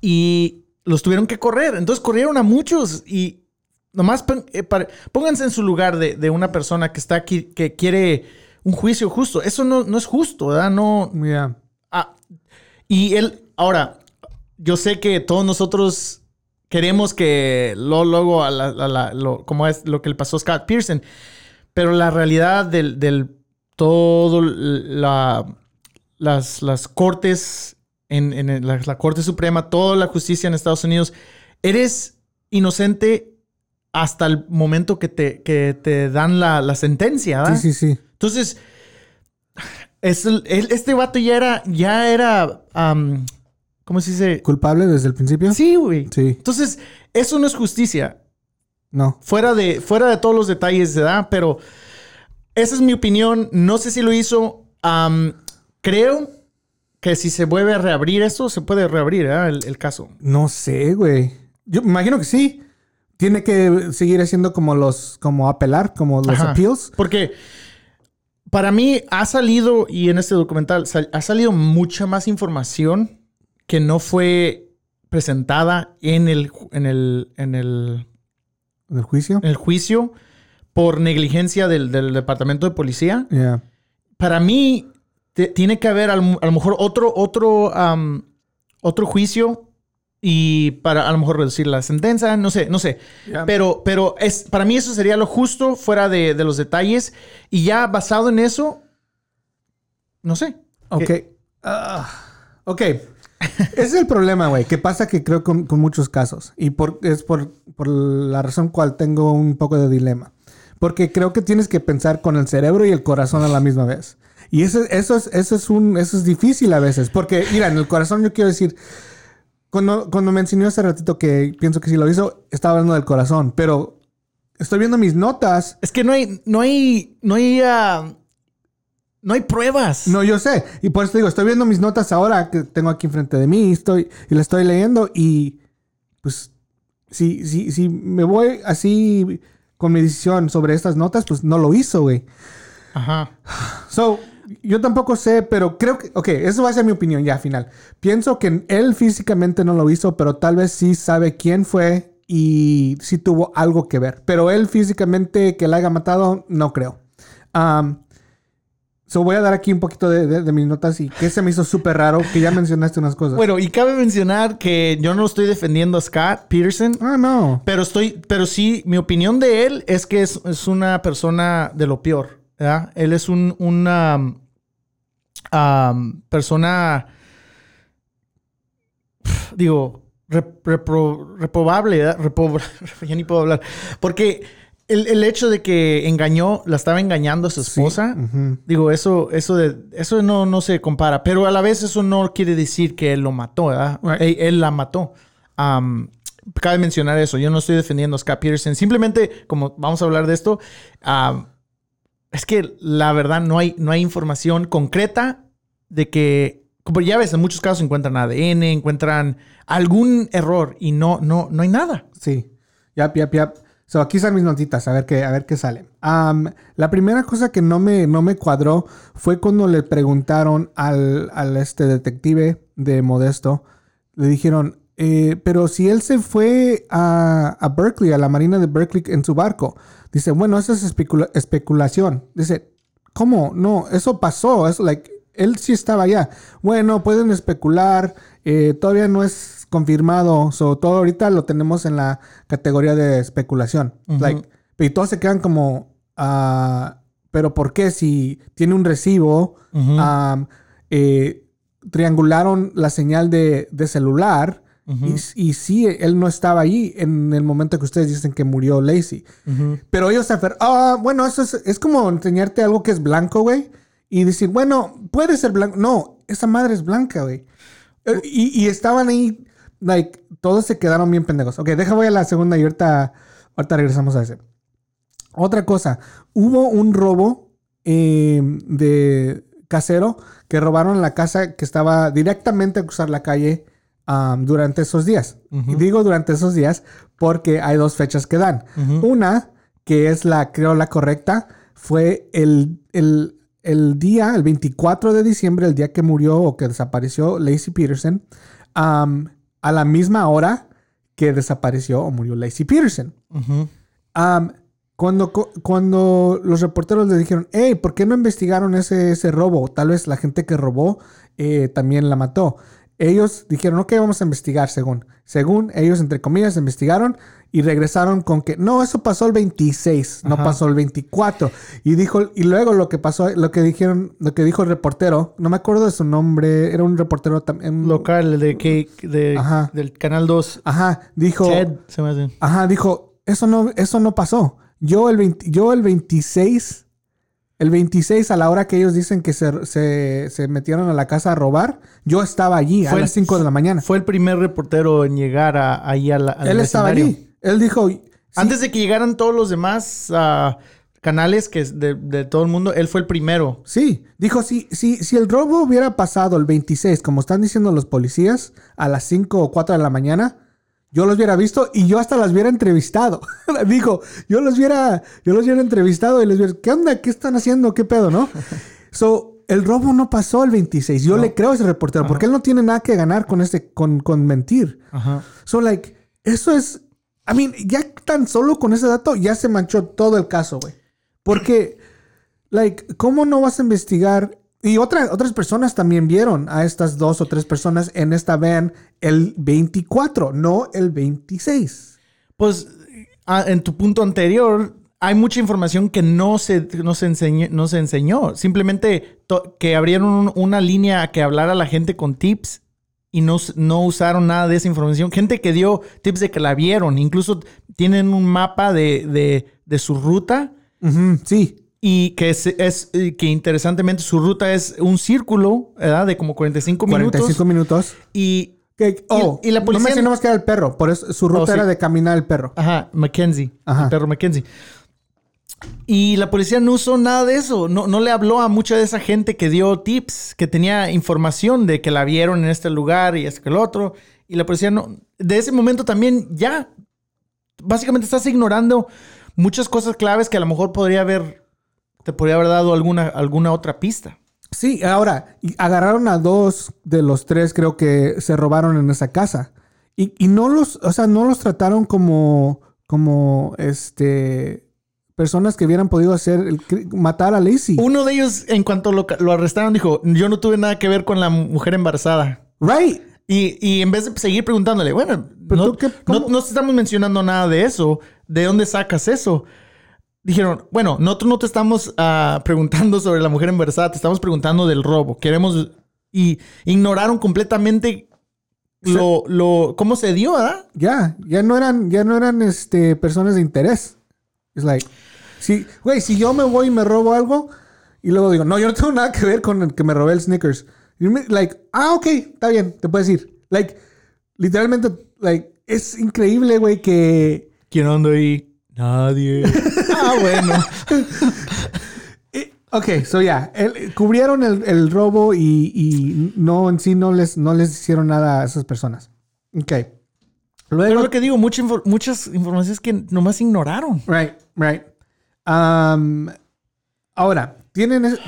y los tuvieron que correr. Entonces corrieron a muchos y nomás eh, pónganse en su lugar de, de una persona que está aquí, que quiere un juicio justo. Eso no, no es justo, ¿verdad? No. Yeah. ah, y él, ahora, yo sé que todos nosotros queremos que lo, luego, a la- a la- lo- como es lo que le pasó a Scott Pearson, pero la realidad del, del todo la, las, las cortes, en, en la, la Corte Suprema, toda la justicia en Estados Unidos, eres inocente hasta el momento que te, que te dan la, la sentencia, ¿verdad? Sí, sí, sí. Entonces, es el- este vato ya era, ya era, ¿cómo se dice? ¿Culpable desde el principio? Sí, güey. Sí. Entonces, eso no es justicia. No. Fuera de, fuera de todos los detalles, ¿verdad? Pero esa es mi opinión. No sé si lo hizo. Creo que si se vuelve a reabrir esto, se puede reabrir. El, el caso. No sé, güey. Yo me imagino que sí. tiene que seguir haciendo como los, como apelar, como los Ajá. appeals. Porque para mí ha salido, y en este documental, sal- ha salido mucha más información que no fue presentada en el, en el, en el, juicio. en el juicio por negligencia del, del departamento de policía. Yeah. Para mí, te- tiene que haber al- a lo mejor otro, otro, otro juicio y para a lo mejor reducir la sentencia, no sé, no sé. Yeah. Pero, pero es, para mí eso sería lo justo fuera de, de los detalles. Y ya basado en eso, no sé. Ok. Ah, ok. Ese es el problema, güey. Que pasa que creo con, con muchos casos. Y es por, la razón cual tengo un poco de dilema. Porque creo que tienes que pensar con el cerebro y el corazón a la misma vez. Y eso, eso, es, eso, es, un, eso es difícil a veces. Porque, mira, en el corazón yo quiero decir... Cuando, cuando me enseñó hace ratito que pienso que sí lo hizo, estaba hablando del corazón. Pero estoy viendo mis notas Es que no hay, no hay, no hay, ah, no hay pruebas. No, yo sé. Y por eso te digo, estoy viendo mis notas ahora que tengo aquí enfrente de mí estoy, y la estoy leyendo y pues si, si, si me voy así con mi decisión sobre estas notas, pues no lo hizo, güey. Ajá. So, yo tampoco sé, pero creo que, ok, eso va a ser mi opinión ya final. Pienso que él físicamente no lo hizo, pero tal vez sí sabe quién fue y sí tuvo algo que ver. Pero él físicamente que la haya matado, no creo. Um, so voy a dar aquí un poquito de, de- de mis notas y que se me hizo súper raro, que ya mencionaste unas cosas. Bueno, y cabe mencionar que yo no estoy defendiendo a Scott Peterson. ah, no. Pero estoy, pero sí, mi opinión de él es que es, es una persona de lo peor. ¿verdad? Él es un, una um, persona, digo, rep- repro- reprobable, ¿verdad? Repro- ya ni puedo hablar. Porque el, el hecho de que engañó, la estaba engañando a su esposa, digo, eso, eso, de, eso no, no se compara. Pero a la vez eso no quiere decir que él lo mató, ¿verdad? Right. Él, él la mató. Am, cabe mencionar eso. Yo no estoy defendiendo a Scott Peterson. Simplemente, como vamos a hablar de esto, es que la verdad no hay, no hay información concreta de que, como ya ves, en muchos casos encuentran ADN, encuentran algún error y no, no, no hay nada. Sí. Yap, yap, yap. So, aquí están mis notitas, a ver qué, a ver qué sale. Am, la primera cosa que no me, no me cuadró fue cuando le preguntaron al, al este detective de Modesto. Le dijeron, eh, pero si él se fue a, a Berkeley, a la marina de Berkeley en su barco. Dice, bueno, eso es especula- especulación. Dice, ¿cómo? No, eso pasó. Es like, él sí estaba allá. Bueno, pueden especular. eh, todavía no es confirmado. So, todo ahorita lo tenemos en la categoría de especulación. Like, y todos se quedan como, ah, pero ¿por qué? Si tiene un recibo, am, eh, triangularon la señal de, de celular. Y, y sí, él no estaba allí en el momento que ustedes dicen que murió Lacey. Pero ellos se afer- Ah, bueno, eso es, es como enseñarte algo que es blanco, güey. Y decir, bueno, puede ser blanco. No, esa madre es blanca, güey. Eh, Y, y estaban ahí, like, todos se quedaron bien pendejos. Ok, deja voy a la segunda y ahorita, ahorita regresamos a ese. Otra cosa, hubo un robo eh, de casero que robaron la casa que estaba directamente a cruzar la calle um, durante esos días. Y digo durante esos días porque hay dos fechas que dan. Una, que es la, creo, la correcta, fue el, el, el día, el 24 de diciembre, el día que murió o que desapareció Lacey Peterson, um, a la misma hora que desapareció o murió Lacey Peterson. Um, cuando, cu- cuando los reporteros le dijeron, hey, ¿por qué no investigaron ese, ese robo? Tal vez la gente que robó eh, también la mató. Ellos dijeron, ok, vamos a investigar según. Según ellos, entre comillas, investigaron y regresaron con que, no, eso pasó el 26, no pasó el 24. Y dijo, y luego lo que pasó, lo que dijeron, lo que dijo el reportero, no me acuerdo de su nombre, era un reportero también. Local de, que, de Ajá. del Canal 2. Ajá, dijo. Ted, se me hace. Ajá, dijo, eso no, eso no pasó. Yo el, 20 yo el 26, el 26 a la hora que ellos dicen que se, se- se metieron a la casa a robar, yo estaba allí a Fue las 5 de la mañana. Fue el primer reportero en llegar a, ahí a la, al Él estaba allí. Él dijo, sí, Antes de que llegaran todos los demás ah, canales que de todo el mundo, él fue el primero. sí, dijo, si, si, si el robo hubiera pasado el 26, como están diciendo los policías, a las 5 o 4 de la mañana, yo los hubiera visto y yo hasta las hubiera entrevistado. Dijo, yo los hubiera, yo los hubiera entrevistado y les hubiera, ¿qué onda? ¿Qué están haciendo? ¿Qué pedo, no? So, el robo no pasó el 26. Yo le creo a ese reportero porque él no tiene nada que ganar con este, con, con mentir. Ajá. So, like, eso es, I mean, ya tan solo con ese dato ya se manchó todo el caso, güey. Porque, like, ¿cómo no vas a investigar? Y otras otras personas también vieron a estas dos o tres personas en esta van el 24, no el 26. Pues ah, en tu punto anterior, hay mucha información que no se, no se, enseñó, no se enseñó. Simplemente to- que abrieron un- una línea a que hablara la gente con tips y no, no usaron nada de esa información. Gente que dio tips de que la vieron. Incluso tienen un mapa de, de- de su ruta Ujú, sí. Y que es, es- y que interesantemente su ruta es un círculo, ¿verdad? De como 45 minutos. 45 minutos. Y, Que- oh, y la no policía- mencionamos que era el perro. Por eso su ruta Oh, sí. era de caminar el perro. Ajá, Mackenzie. Ajá. El perro Mackenzie. Y la policía no usó nada de eso. No, no le habló a mucha de esa gente que dio tips, que tenía información de que la vieron en este lugar y este que el otro. Y la policía no. De ese momento también ya. Básicamente estás ignorando muchas cosas claves que a lo mejor podría haber. Te podría haber dado alguna, alguna otra pista. Sí, ahora, agarraron a dos de los tres, creo que se robaron en esa casa. Y, y no los, o sea, no los trataron como, como, este, personas que hubieran podido hacer, el matar a Lacey. Uno de ellos, en cuanto lo, lo arrestaron, dijo: Yo no tuve nada que ver con la mujer embarazada. Right. Y, y en vez de seguir preguntándole, bueno, Pero no, qué- no, no estamos mencionando nada de eso. ¿De dónde sacas eso? Dijeron, bueno, nosotros no te estamos ah, preguntando sobre la mujer embarazada, te estamos preguntando del robo. Queremos... Y ignoraron completamente lo, lo, cómo se dio, ¿verdad? Ya, ya no eran, ya no eran, este, personas de interés. Es like, si, güey, si yo me voy y me robo algo y luego digo, no, yo no tengo nada que ver con el que me robé el Snickers. Y me- like, ah, ok, está bien, te puedes ir. Like, literalmente, like, es increíble, güey, que... ¿Quién anda ahí? Nadie. ah, bueno. eh, Ok, so ya, el- cubrieron el, el robo y, y no, en sí no les, no les hicieron nada a esas personas. Ok. Pero Luego, lo que digo, mucha muchas informaciones que nomás ignoraron. Right, right. Um, ahora, tienen.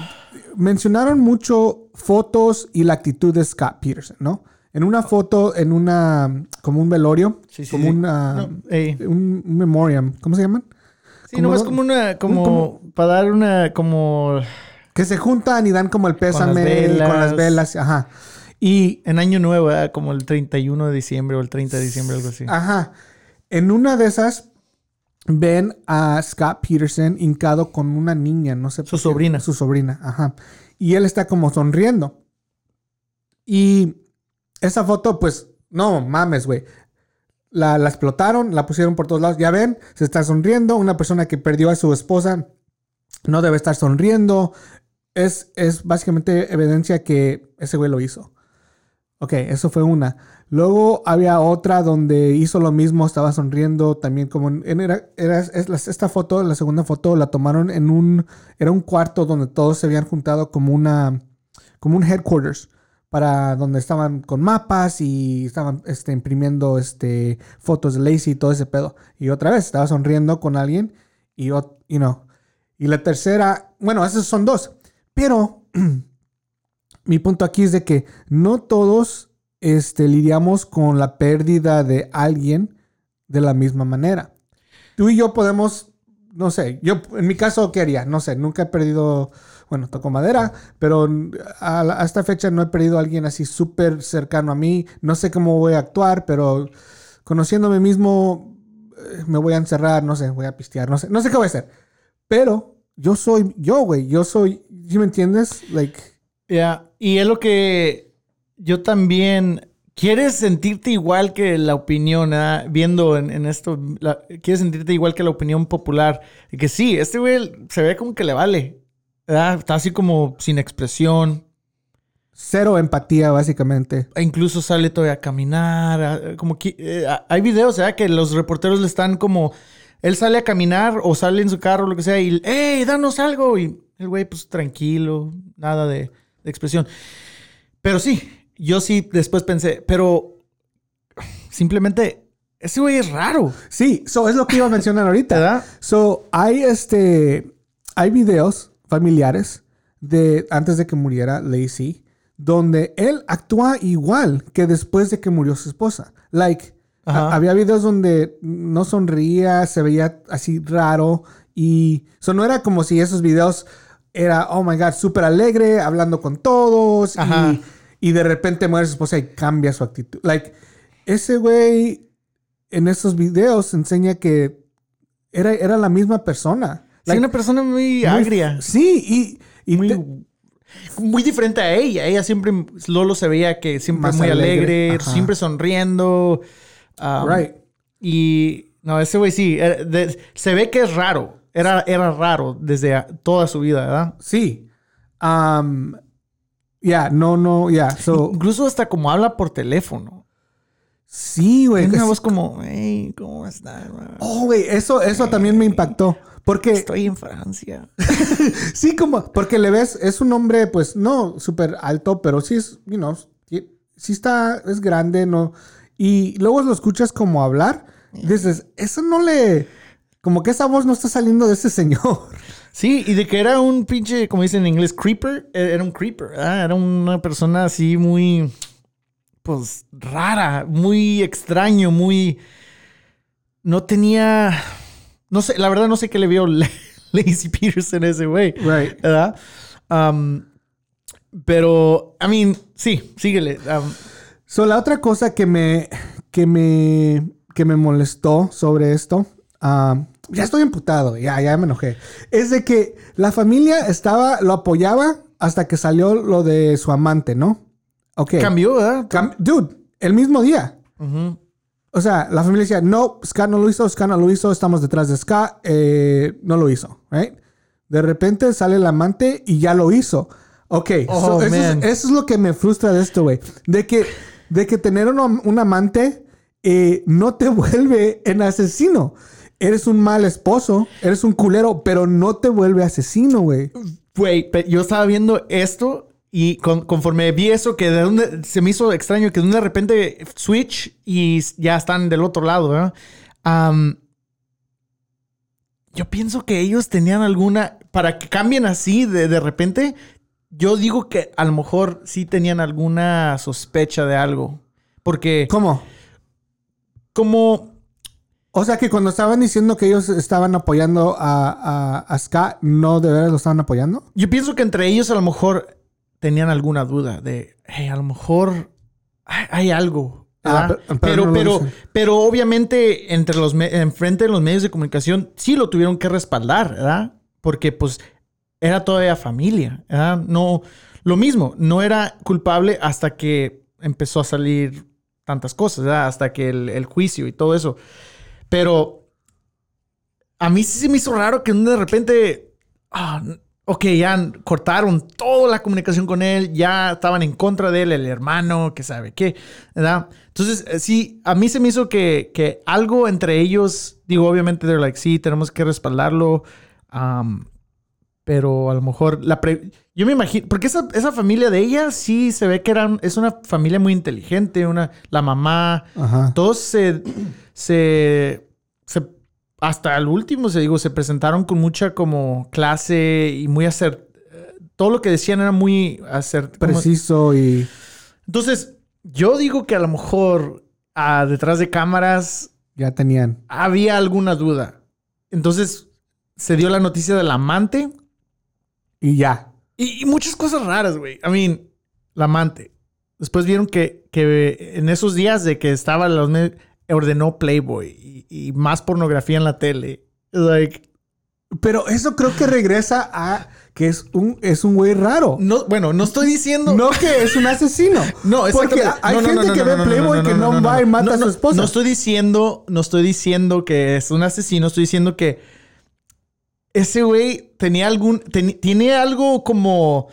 Mencionaron mucho fotos y la actitud de Scott Peterson, ¿no? En una foto, en una. como un velorio, Sí, sí, como sí. una. No, un, un memoriam, ¿cómo se llaman? Sí, nomás no- como una... Como, como- para dar una... Como... Que se juntan y dan como el pésame velas. con las velas, ajá. Y En Año Nuevo, ¿verdad? como el 31 de diciembre o el 30 de diciembre, algo así. Ajá. En una de esas ven a Scott Peterson hincado con una niña, no sé. Su por qué. sobrina. Su sobrina, ajá. Y él está como sonriendo. Y esa foto, pues, no mames, güey. La, explotaron, la pusieron por todos lados. Ya ven, se está sonriendo. Una persona que perdió a su esposa no debe estar sonriendo. Es, es básicamente evidencia que ese güey lo hizo. Ok, eso fue una. Luego había otra donde hizo lo mismo, estaba sonriendo también como en, era, era- esta foto, la segunda foto la tomaron en un era un cuarto donde todos se habían juntado como una como un headquarters para donde estaban con mapas y estaban este, imprimiendo este fotos de Lacey y todo ese pedo. Y otra vez estaba sonriendo con alguien y you know. Y la tercera, bueno, esas son dos, pero mi punto aquí es de que no todos este, lidiamos con la pérdida de alguien de la misma manera. Tú y yo podemos, no sé, yo en mi caso, ¿qué haría? No sé, nunca he perdido, bueno, toco madera, pero a, a esta fecha no he perdido a alguien así súper cercano a mí. No sé cómo voy a actuar, pero conociéndome mismo, eh, me voy a encerrar, no sé, voy a pistear, no sé, no sé qué voy a hacer. Pero yo soy yo, güey, yo soy, ¿sí me entiendes? Like... Ya, Y es lo que yo también... ¿Quieres sentirte igual que la opinión, ah? viendo en, en esto? la- ¿Quieres sentirte igual que la opinión popular? De que sí, este güey se ve como que le vale. ¿Verdad? Está así como sin expresión. Cero empatía, básicamente. E Incluso sale todavía a caminar. a- Como que, eh, a- hay videos, ¿verdad? Que los reporteros le están como. Él sale a caminar o sale en su carro, lo que sea, y ¡Ey, danos algo! Y el güey, pues tranquilo, nada de, de expresión. Pero sí, yo sí después pensé, pero simplemente ese güey es raro. Sí, so es lo que iba a mencionar ahorita. ¿Verdad? So, hay este. Hay videos familiares de antes de que muriera Lacey, donde él actúa igual que después de que murió su esposa. Like, a- había videos donde no sonría, se veía así raro y. So, no era como si esos videos era, oh my god, súper alegre, hablando con todos y de repente muere su esposa y cambia su actitud. Like, ese güey en esos videos enseña que era, era la misma persona. Sí, Like, una persona muy, muy- agria. Sí, y, y muy, te- muy diferente a ella. Ella siempre, Lolo se veía que siempre muy alegre, siempre sonriendo. um, right. Y no, ese güey sí, era- de- se ve que es raro. Era, era raro desde a- toda su vida, ¿verdad? Sí. Um, yeah, no, no, yeah. So, Incluso hasta como habla por teléfono. Sí, güey. Tiene una es- voz como, hey, ¿cómo estás? Oh, güey, eso, eso también me impactó. Porque, Estoy en Francia. sí, como, porque le ves, es un hombre, pues, no súper alto, pero sí es, you know, sí, sí está, es grande, ¿no? Y luego lo escuchas como hablar, y dices, eso no le, como que esa voz no está saliendo de ese señor. Sí, y de que era un pinche, como dicen en inglés, creeper. eh, Era un creeper, ¿verdad? Era una persona así muy, pues, rara, muy extraño, muy... No tenía... No sé, la verdad no sé qué le vio La- Lacey Peterson a ese güey. Right. ¿Verdad? Um, pero, I mean, sí, síguele. Um, So, la otra cosa que me, que me, que me molestó sobre esto, ah, ya estoy emputado, ya, ya me enojé, es de que la familia estaba, lo apoyaba hasta que salió lo de su amante, ¿no? Ok. cambió, ¿verdad? Cam- Dude, el mismo día. O sea, la familia decía, no, Scott no lo hizo, Scott no lo hizo, estamos detrás de Scott, eh, no lo hizo, right? De repente sale el amante y ya lo hizo. Ok, Oh, so eso, es, man. eso es lo que me frustra de esto, güey. De que, de que tener un, un amante eh, no te vuelve en asesino. Eres un mal esposo, eres un culero, pero no te vuelve asesino, güey. Güey, yo estaba viendo esto y con- conforme vi eso, que de donde se me hizo extraño que de de repente switch y ya están del otro lado, ¿verdad? Yo pienso que ellos tenían alguna. Para que cambien así de, de repente, yo digo que a lo mejor sí tenían alguna sospecha de algo. Porque, ¿Cómo? como. O sea que cuando estaban diciendo que ellos estaban apoyando a, a, a Scott, ¿no de veras lo estaban apoyando? Yo pienso que entre ellos a lo mejor tenían alguna duda de, hey, a lo mejor hay, algo. Ah, pero- pero pero, obviamente entre los enfrente de los medios de comunicación sí lo tuvieron que respaldar, ¿verdad? Porque pues era todavía familia, ¿verdad? No, lo mismo, no era culpable hasta que empezó a salir tantas cosas, ¿verdad? Hasta que el, el juicio y todo eso. Pero a mí sí se me hizo raro que de repente, ah, ok, ya cortaron toda la comunicación con él, ya estaban en contra de él, el hermano, que sabe qué, ¿verdad? Entonces, eh, sí, a mí se me hizo que, que algo entre ellos, digo, obviamente, they're like, sí, tenemos que respaldarlo, um, pero a lo mejor, la pre- yo me imagino, porque esa, esa familia de ella sí se ve que eran, es una familia muy inteligente, una, la mamá, Ajá. todos se, se, se- hasta el último, se digo, se presentaron con mucha como clase y muy hacer, todo lo que decían era muy hacer Preciso y... Entonces, yo digo que a lo mejor ah, detrás de cámaras Ya tenían. había alguna duda. Entonces, se dio la noticia del amante Y ya. y, y muchas cosas raras, güey. I mean, la amante. Después vieron que, que en esos días de que estaba los ordenó Playboy y, y más pornografía en la tele. Like, Pero eso creo que regresa a que es un, es un güey raro. no, bueno, no estoy diciendo. No que es un asesino. No, Porque exactamente. hay gente que ve Playboy que no, va y mata No, a su esposa. No estoy diciendo, no estoy diciendo que es un asesino, estoy diciendo que ese güey tenía algún, teni- tiene algo como,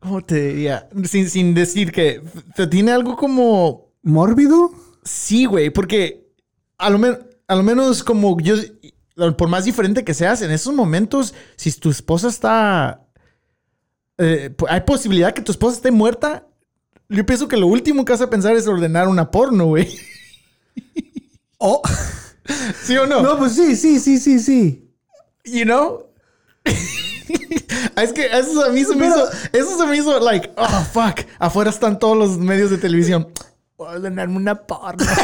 ¿cómo te diría? Sin, sin decir que, tiene algo como, ¿Mórbido? Sí, güey, porque a lo, a lo menos como yo, por más diferente que seas, en esos momentos, si tu esposa está, eh, hay posibilidad que tu esposa esté muerta, yo pienso que lo último que vas a pensar es ordenar una porno, güey. Oh. ¿Sí o no? No, pues sí, sí, sí, sí, sí. You know? es que eso a mí se me hizo, eso se me hizo like, oh fuck, afuera están todos los medios de televisión. Voy a ordenarme una porno.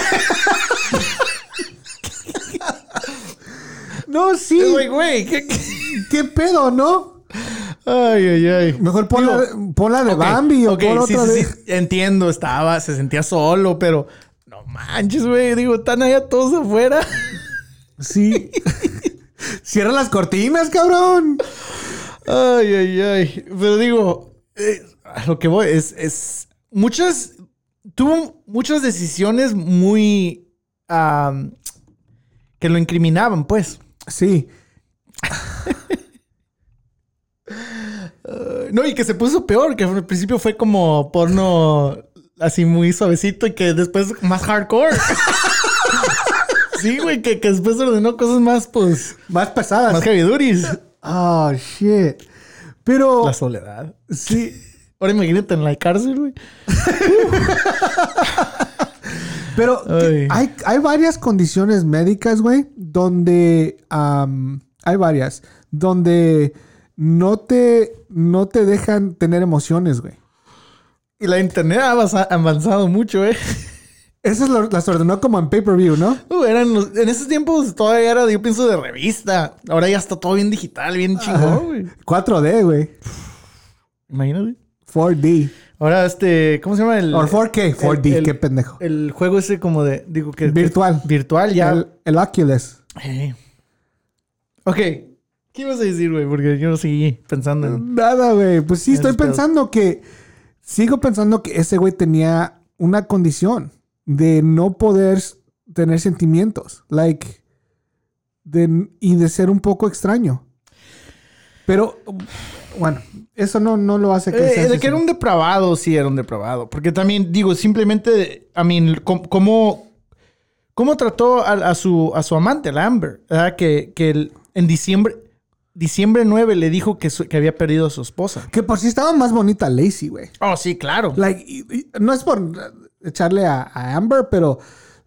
No, sí. Like, güey, ¿qué, qué? ¿Qué pedo, no? Ay, ay, ay. Mejor ponla, ponla de Bambi o ok, pon sí, otra sí, de... sí, entiendo, estaba, se sentía solo, pero no manches, güey. Digo, están allá todos afuera. Sí. Cierra las cortinas, cabrón. Ay, ay, ay. Pero digo, eh, a lo que voy es, es muchas, tuvo muchas decisiones muy, que lo incriminaban, pues. Sí. No, y que se puso peor, que al principio fue como porno así muy suavecito y que después más hardcore. sí, güey, que, que después ordenó cosas más, pues, Más pesadas. más heavy duties. Oh, shit. Pero... La soledad. Sí. Ahora imagínate en la cárcel, güey. Pero Ay. hay, hay varias condiciones médicas, güey, donde hay varias, donde no te, no te dejan tener emociones, güey. Y la internet ha avanza- avanzado mucho, eh. Esas las ordenó como en pay-per-view, ¿no? Uh, eran los- en esos tiempos todavía era, yo pienso, de revista. Ahora ya está todo bien digital, bien chingón, güey. 4D, güey. Imagínate. 4D. Ahora este, ¿cómo se llama? El, O 4K, 4D, el- el- qué pendejo. El juego ese como de, digo que... Virtual. Virtual, ya. El, el Oculus. Eh. Ok. ¿Qué ibas a decir, güey? Porque yo no seguí pensando en... Nada, güey. Pues sí, estoy pensando que. Sigo pensando que ese güey tenía una condición de no poder tener sentimientos. Like. De, y de ser un poco extraño. Pero. Bueno, eso no, no lo hace que Eh, sea de que era un depravado, sí, era un depravado. Porque también, digo, simplemente, I mean, ¿cómo, cómo trató a, a su, a su amante, la Amber? ¿verdad? Que, que el- en diciembre, diciembre 9 le dijo que, su- que había perdido a su esposa. Que por si estaba más bonita Lacey, güey. Oh, sí, claro. Like, y- y- no es por echarle a, a Amber, pero,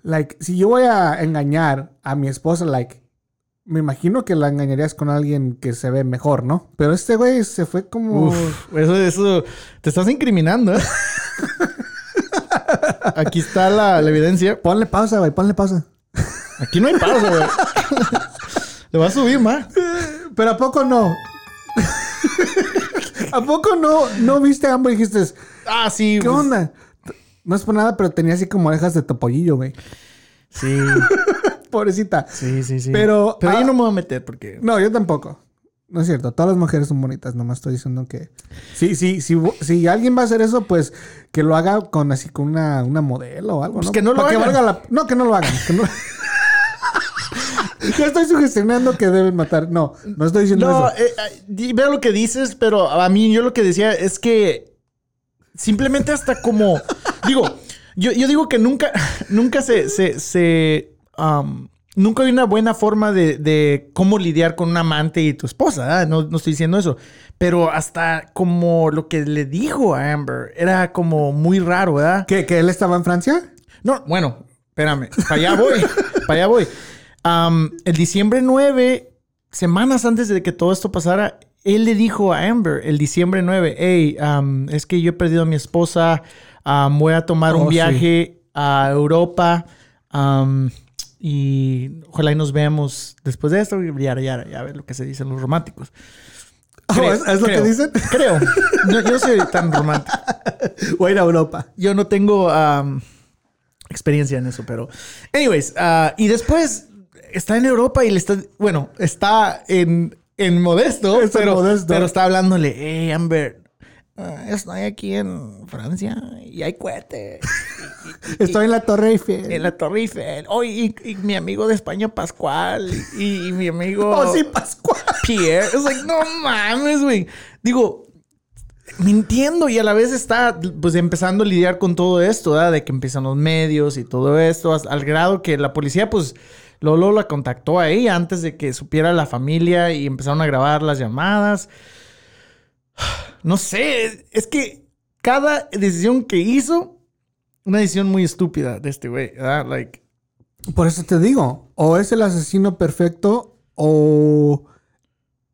like, si yo voy a engañar a mi esposa, like, me imagino que la engañarías con alguien que se ve mejor, ¿no? Pero este güey se fue como. Uf, eso, eso, te estás incriminando, ¿eh? Aquí está la, la evidencia. Ponle pausa, güey, ponle pausa. Aquí no hay pausa, güey. Le va a subir más. Pero ¿a poco no? ¿A poco no, no viste a Amber y dijiste, Ah, sí. ¿qué pues, onda? No es por nada, pero tenía así como orejas de topollillo, güey. Sí, Pobrecita. sí, sí, sí. Pero, Pero ah, yo no me voy a meter porque... No, yo tampoco. No es cierto. Todas las mujeres son bonitas. Nomás estoy diciendo que... Sí, sí, sí. Si alguien va a hacer eso, pues que lo haga con así con una, una modelo o algo, Pues ¿no? que no lo Pa' hagan. valga la- No, que no lo hagan. que no- Yo estoy sugestionando que deben matar. No, no estoy diciendo No, eso. eh, eh, veo lo que dices, pero a mí yo lo que decía es que simplemente hasta como... digo, yo, yo digo que nunca, nunca se... se, se, um, nunca hay una buena forma de, de cómo lidiar con un amante y tu esposa. ¿ah? No, no estoy diciendo eso. Pero hasta como lo que le dijo a Amber era como muy raro, ¿verdad? ¿Que, ¿Que él estaba en Francia? No, bueno, espérame. Para allá voy. para allá voy. El diciembre 9, semanas antes de que todo esto pasara, él le dijo a Amber, el diciembre 9, hey, es que yo he perdido a mi esposa, voy a tomar Oh, un sí. viaje a Europa y ojalá y nos veamos después de esto. Y ya, ya, ya ves lo que se dicen los románticos. Oh, Creo- ¿es, es lo creo. que dicen? Creo. No, yo no soy tan romántico Voy a ir a Europa. yo no tengo experiencia en eso, pero. Anyways, ah, y después está en Europa y le está. Bueno, está en, en Modesto, pero, Modesto. pero está hablándole, hey, Amber. Ah, estoy aquí en Francia y hay cohete Estoy en la Torre Eiffel. en la Torre Eiffel. Oh, y, y mi amigo de España, Pascual, y, y mi amigo Oh, sí, Pascual. Pierre. Es like, no mames, güey. Digo, mintiendo y a la vez está pues empezando a lidiar con todo esto, ¿verdad? De que empiezan los medios y todo esto, al grado que la policía pues Lolo la contactó a ella antes de que supiera la familia y empezaron a grabar las llamadas. No sé, es que cada decisión que hizo, una decisión muy estúpida de este güey, ¿verdad? Like, Por eso te digo, o es el asesino perfecto o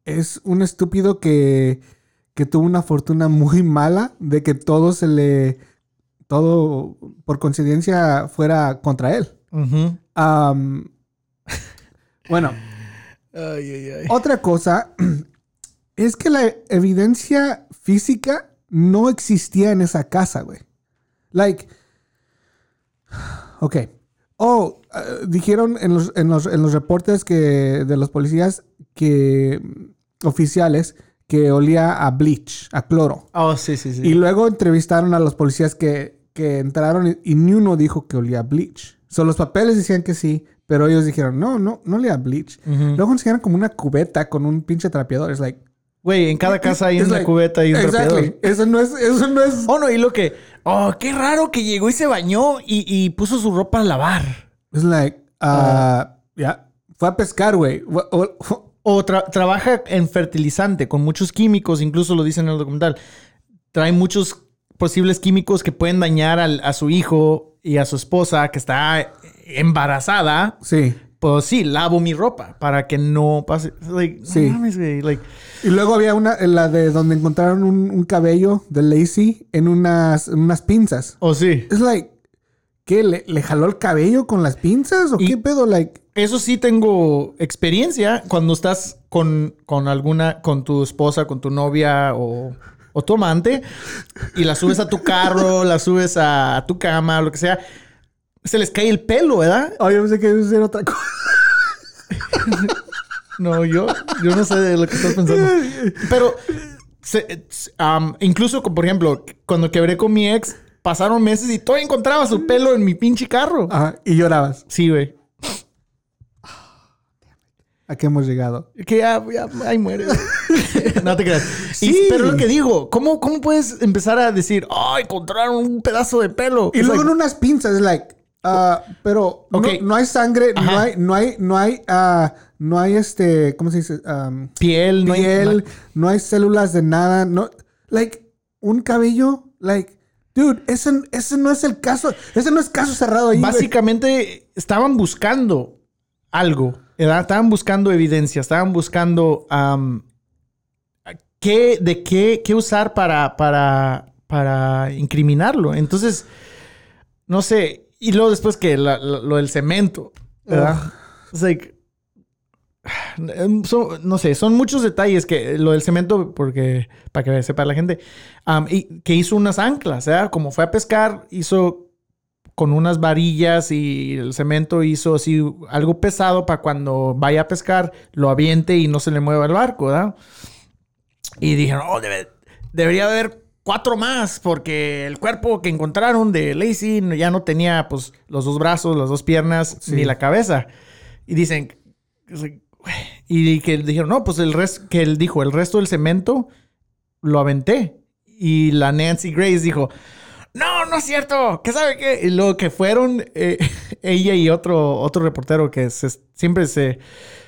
es un estúpido que, que tuvo una fortuna muy mala de que todo se le, todo por coincidencia fuera contra él. Bueno, Ay, ay, ay. otra cosa es que la evidencia física no existía en esa casa, güey. Like, ok. Oh, eh, dijeron en los, en, los, en los reportes que, de los policías que mm, oficiales que olía a bleach, a cloro. Oh, sí, sí, sí. Y luego entrevistaron a los policías que, que entraron y, y ni uno dijo que olía a bleach. So, los papeles decían que sí, pero ellos dijeron, no, no, no olía a bleach. Ujú. Luego enseñaron como una cubeta con un pinche trapeador. Es like... Güey, en cada casa hay it's una like- cubeta y un Exactly. trapeador. Eso no es... Eso no es... Oh, no, y lo que... Oh, qué raro que llegó y se bañó y, y puso su ropa a lavar. Es like... ah, Ya. Fue a pescar, güey. O tra- trabaja en fertilizante con muchos químicos, incluso lo dicen en el documental. Trae muchos posibles químicos que pueden dañar al- a su hijo y a su esposa que está embarazada. Sí. Pues sí, lavo mi ropa para que no pase. Like, Sí. No mames, güey. Like, Y luego había una... La de donde encontraron un, un cabello de Lacey en unas, en unas pinzas. oh, sí. Es like... ¿Qué? ¿Le, le jaló el cabello con las pinzas? ¿O Y- qué pedo? Like... Eso sí tengo experiencia cuando estás con, con alguna, con tu esposa, con tu novia o, o tu amante y la subes a tu carro, la subes a, a tu cama, lo que sea. Se les cae el pelo, ¿verdad? Oh, yo pensé que iba a otra cosa. No, yo, yo no sé de lo que estás pensando. Pero se- incluso, por ejemplo, cuando quebré con mi ex, pasaron meses y todavía encontraba su pelo en mi pinche carro. Ajá. Y llorabas. Sí, güey. ¿A qué hemos llegado? Que ya, ya, ahí muere. no te creas. Y- Sí. pero lo que digo, ¿cómo, ¿cómo puedes empezar a decir, oh, encontraron un pedazo de pelo? Y luego like, en unas pinzas, like, ah, pero no- no, hay sangre, no hay, no hay, no hay, ah, no hay este, ¿cómo se dice? Um, piel, no hay- piel, no- hay células de nada, no, like, un cabello, like, dude, ese, ese no es el caso, ese no es caso cerrado ahí. Básicamente estaban buscando algo, ¿verdad? Estaban buscando evidencia, estaban buscando qué, de qué, qué usar para, para, para incriminarlo. Entonces, no sé. Y luego después que la- la- lo del cemento, ¿verdad? Like, son- no sé, son muchos detalles que lo del cemento, porque para que sepa la gente, am, y que hizo unas anclas, ¿verdad? Como fue a pescar, hizo con unas varillas y el cemento hizo así algo pesado para cuando vaya a pescar lo aviente y no se le mueva el barco, ¿verdad? Y dijeron, oh, debe- debería haber cuatro más porque el cuerpo que encontraron de Lacey ya no tenía pues los dos brazos, las dos piernas Sí. ni la cabeza. Y dicen, y que dijeron, no, pues el resto, que él dijo, el resto del cemento lo aventé. Y la Nancy Grace dijo, no, no es cierto, ¿qué sabe qué? Y luego que fueron eh, ella y otro, otro reportero que se- siempre se,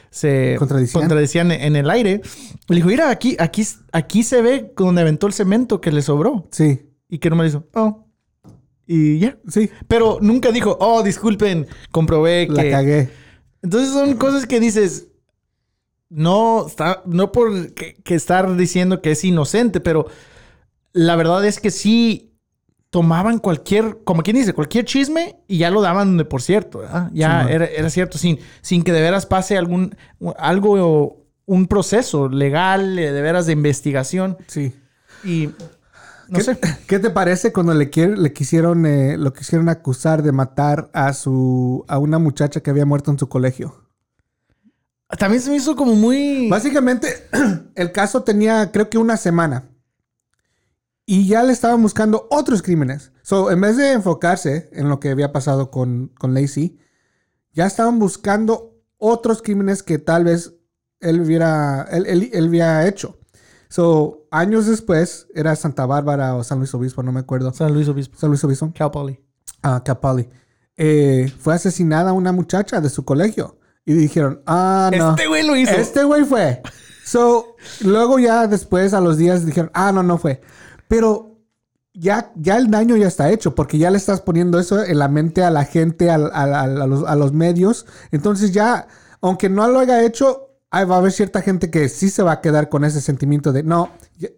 se Contradecían. contradecían en el aire, le dijo, mira, aquí, aquí, aquí se ve donde aventó el cemento que le sobró. Sí, Y que no me dijo, oh. Y ya. sí, Pero nunca dijo, oh, disculpen, comprobé que... la cagué. Entonces son cosas que dices, no, está, no por que, que estar diciendo que es inocente, pero la verdad es que sí tomaban cualquier, como quien dice, cualquier chisme y ya lo daban de por cierto, ¿verdad? Ya Sí, era, era cierto, sin, sin que de veras pase algún, algo, un proceso legal, eh, de veras de investigación Sí. y no ¿Qué, sé. ¿Qué te parece cuando le, le quisieron, eh, lo quisieron acusar de matar a su, a una muchacha que había muerto en su colegio? También se me hizo como muy... Básicamente, el caso tenía, creo que una semana. Y ya le estaban buscando otros crímenes. So, en vez de enfocarse en lo que había pasado con, con Lacey, ya estaban buscando otros crímenes que tal vez él hubiera, él, él- él había hecho. So, años después, era Santa Bárbara o San Luis Obispo, no me acuerdo. San Luis Obispo. San Luis Obispo. Cal Poly. Ah, Capali. Eh, fue asesinada una muchacha de su colegio. Y dijeron, ah, no. Este güey lo hizo. Este güey fue. So, luego ya después, a los días, dijeron, ah, no, no fue. Pero ya, ya el daño ya está hecho, porque ya le estás poniendo eso en la mente a la gente, a, a- los, a los medios. Entonces ya, aunque no lo haya hecho, va a haber cierta gente que sí se va a quedar con ese sentimiento de, no,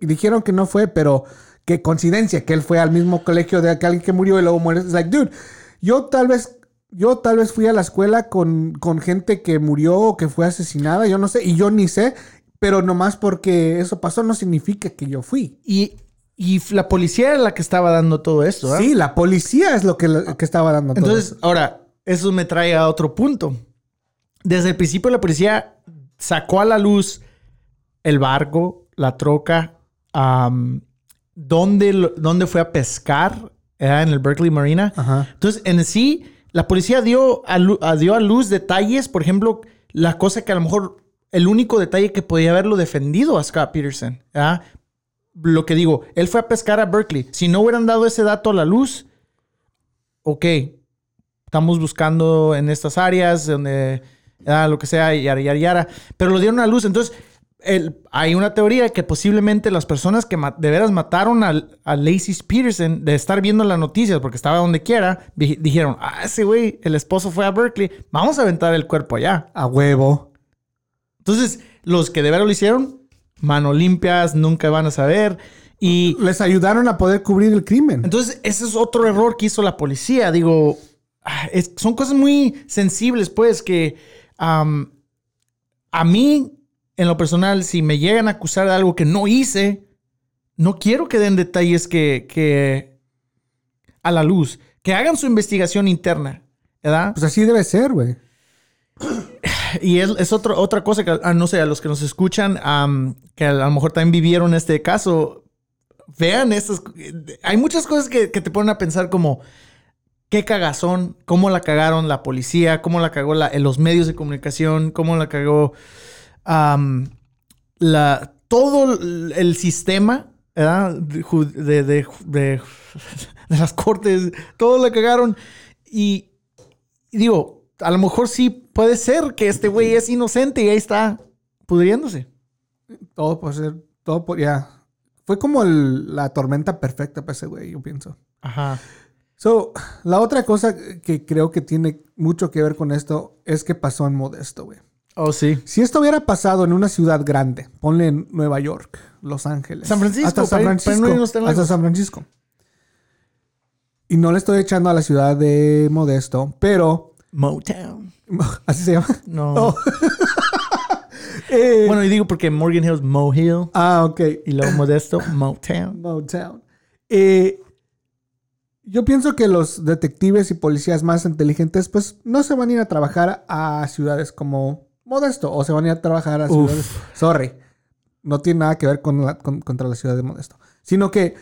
dijeron que no fue, pero qué coincidencia que él fue al mismo colegio de alguien que murió y luego muere. Es like, dude, yo tal vez... Yo tal vez fui a la escuela con, con gente que murió o que fue asesinada, yo no sé, y yo ni sé, pero nomás porque eso pasó no significa que yo fui. Y, y la policía era la que estaba dando todo esto, ¿ah? Sí, la policía es lo que, que estaba dando todo Entonces, ahora, eso me trae a otro punto. Desde el principio la policía sacó a la luz el barco, la troca, am, dónde, lo- dónde fue a pescar, era en el Berkeley Marina. Ajá. Entonces, en sí, la policía dio a, dio a luz detalles, por ejemplo, la cosa que a lo mejor el único detalle que podía haberlo defendido a Scott Peterson. ¿ah? Lo que digo, él fue a pescar a Berkeley. Si no hubieran dado ese dato a la luz, ok, estamos buscando en estas áreas, donde ah, lo que sea, yara, yara, yara. Pero lo dieron a luz. Entonces, el- hay una teoría que posiblemente las personas que de veras mataron al- a, Lacey Peterson, de estar viendo las noticias, porque estaba donde quiera, di- dijeron, ah, ese güey, el esposo fue a Berkeley, vamos a aventar el cuerpo allá. A huevo. Entonces, los que de veras lo hicieron, mano limpias, nunca van a saber. Y Les ayudaron a poder cubrir el crimen. entonces, ese es otro error que hizo la policía. Digo, ah, es- son cosas muy sensibles, pues, que a mí, en lo personal, si me llegan a acusar de algo que no hice, no quiero que den detalles que, que a la luz, que hagan su investigación interna, ¿verdad? Pues así debe ser, güey. Y es, es otro- otra cosa que, ah, no sé, a los que nos escuchan, que a lo mejor también vivieron este caso, vean estas. Hay muchas cosas que, te ponen a pensar como, qué cagazón, cómo la cagaron la policía, cómo la cagó los medios de comunicación, cómo la cagó todo el sistema. De, de- de- las cortes, todo la cagaron. Y digo, a lo mejor sí puede ser que este güey es inocente y ahí está pudriéndose. Todo por ser, todo por, ya. Fue como el- la tormenta perfecta para ese güey, yo pienso. Ajá. So, la otra cosa que creo que tiene mucho que ver con esto es que pasó en Modesto, güey. Oh, sí. Si esto hubiera pasado en una ciudad grande, ponle en Nueva York, Los Ángeles, San Francisco, hasta San Francisco, no hasta. San Francisco. Y no le estoy echando a la ciudad de Modesto, pero Motown. así se llama. No. Oh. Eh, Bueno, y digo porque Morgan Hills, Mo Hill. ah, ok. Y luego Modesto, Motown. Motown. Eh, yo pienso que los detectives y policías más inteligentes, pues no se van a ir a trabajar a ciudades como Modesto o se van a ir a trabajar a Uf. ciudades. Sorry, no tiene nada que ver con la- con- contra la ciudad de Modesto, sino que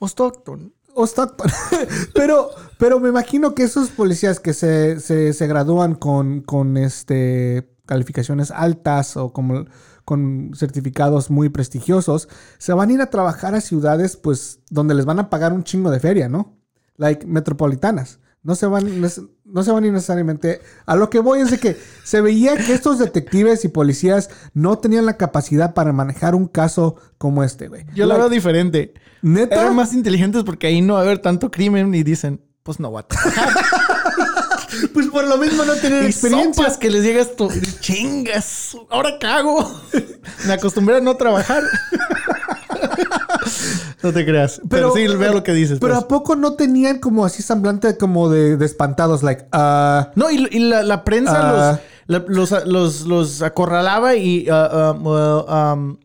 O Stockton. O pero, pero me imagino que esos policías que se, se, se gradúan con, con este, calificaciones altas o como, con certificados muy prestigiosos, se van a ir a trabajar a ciudades pues donde les van a pagar un chingo de feria, ¿no? Like metropolitanas. No se van, no se van a ir necesariamente. A lo que voy es de que se veía que estos detectives y policías no tenían la capacidad para manejar un caso como este, güey. Yo Like, veo diferente. Neta. Eran más inteligentes porque ahí no va a haber tanto crimen y dicen, pues no va a trabajar. Pues por lo mismo no tener Y experiencia. sopas que les llega esto. y Chingas. Ahora cago. Me acostumbré a no trabajar. no te creas. Pero, sí, veo lo que dices. Pero pues. a poco no tenían como así semblante como de, de espantados, like, ah, No, y, y la, la prensa Ah. los, la- los, los, los acorralaba y... ah, um,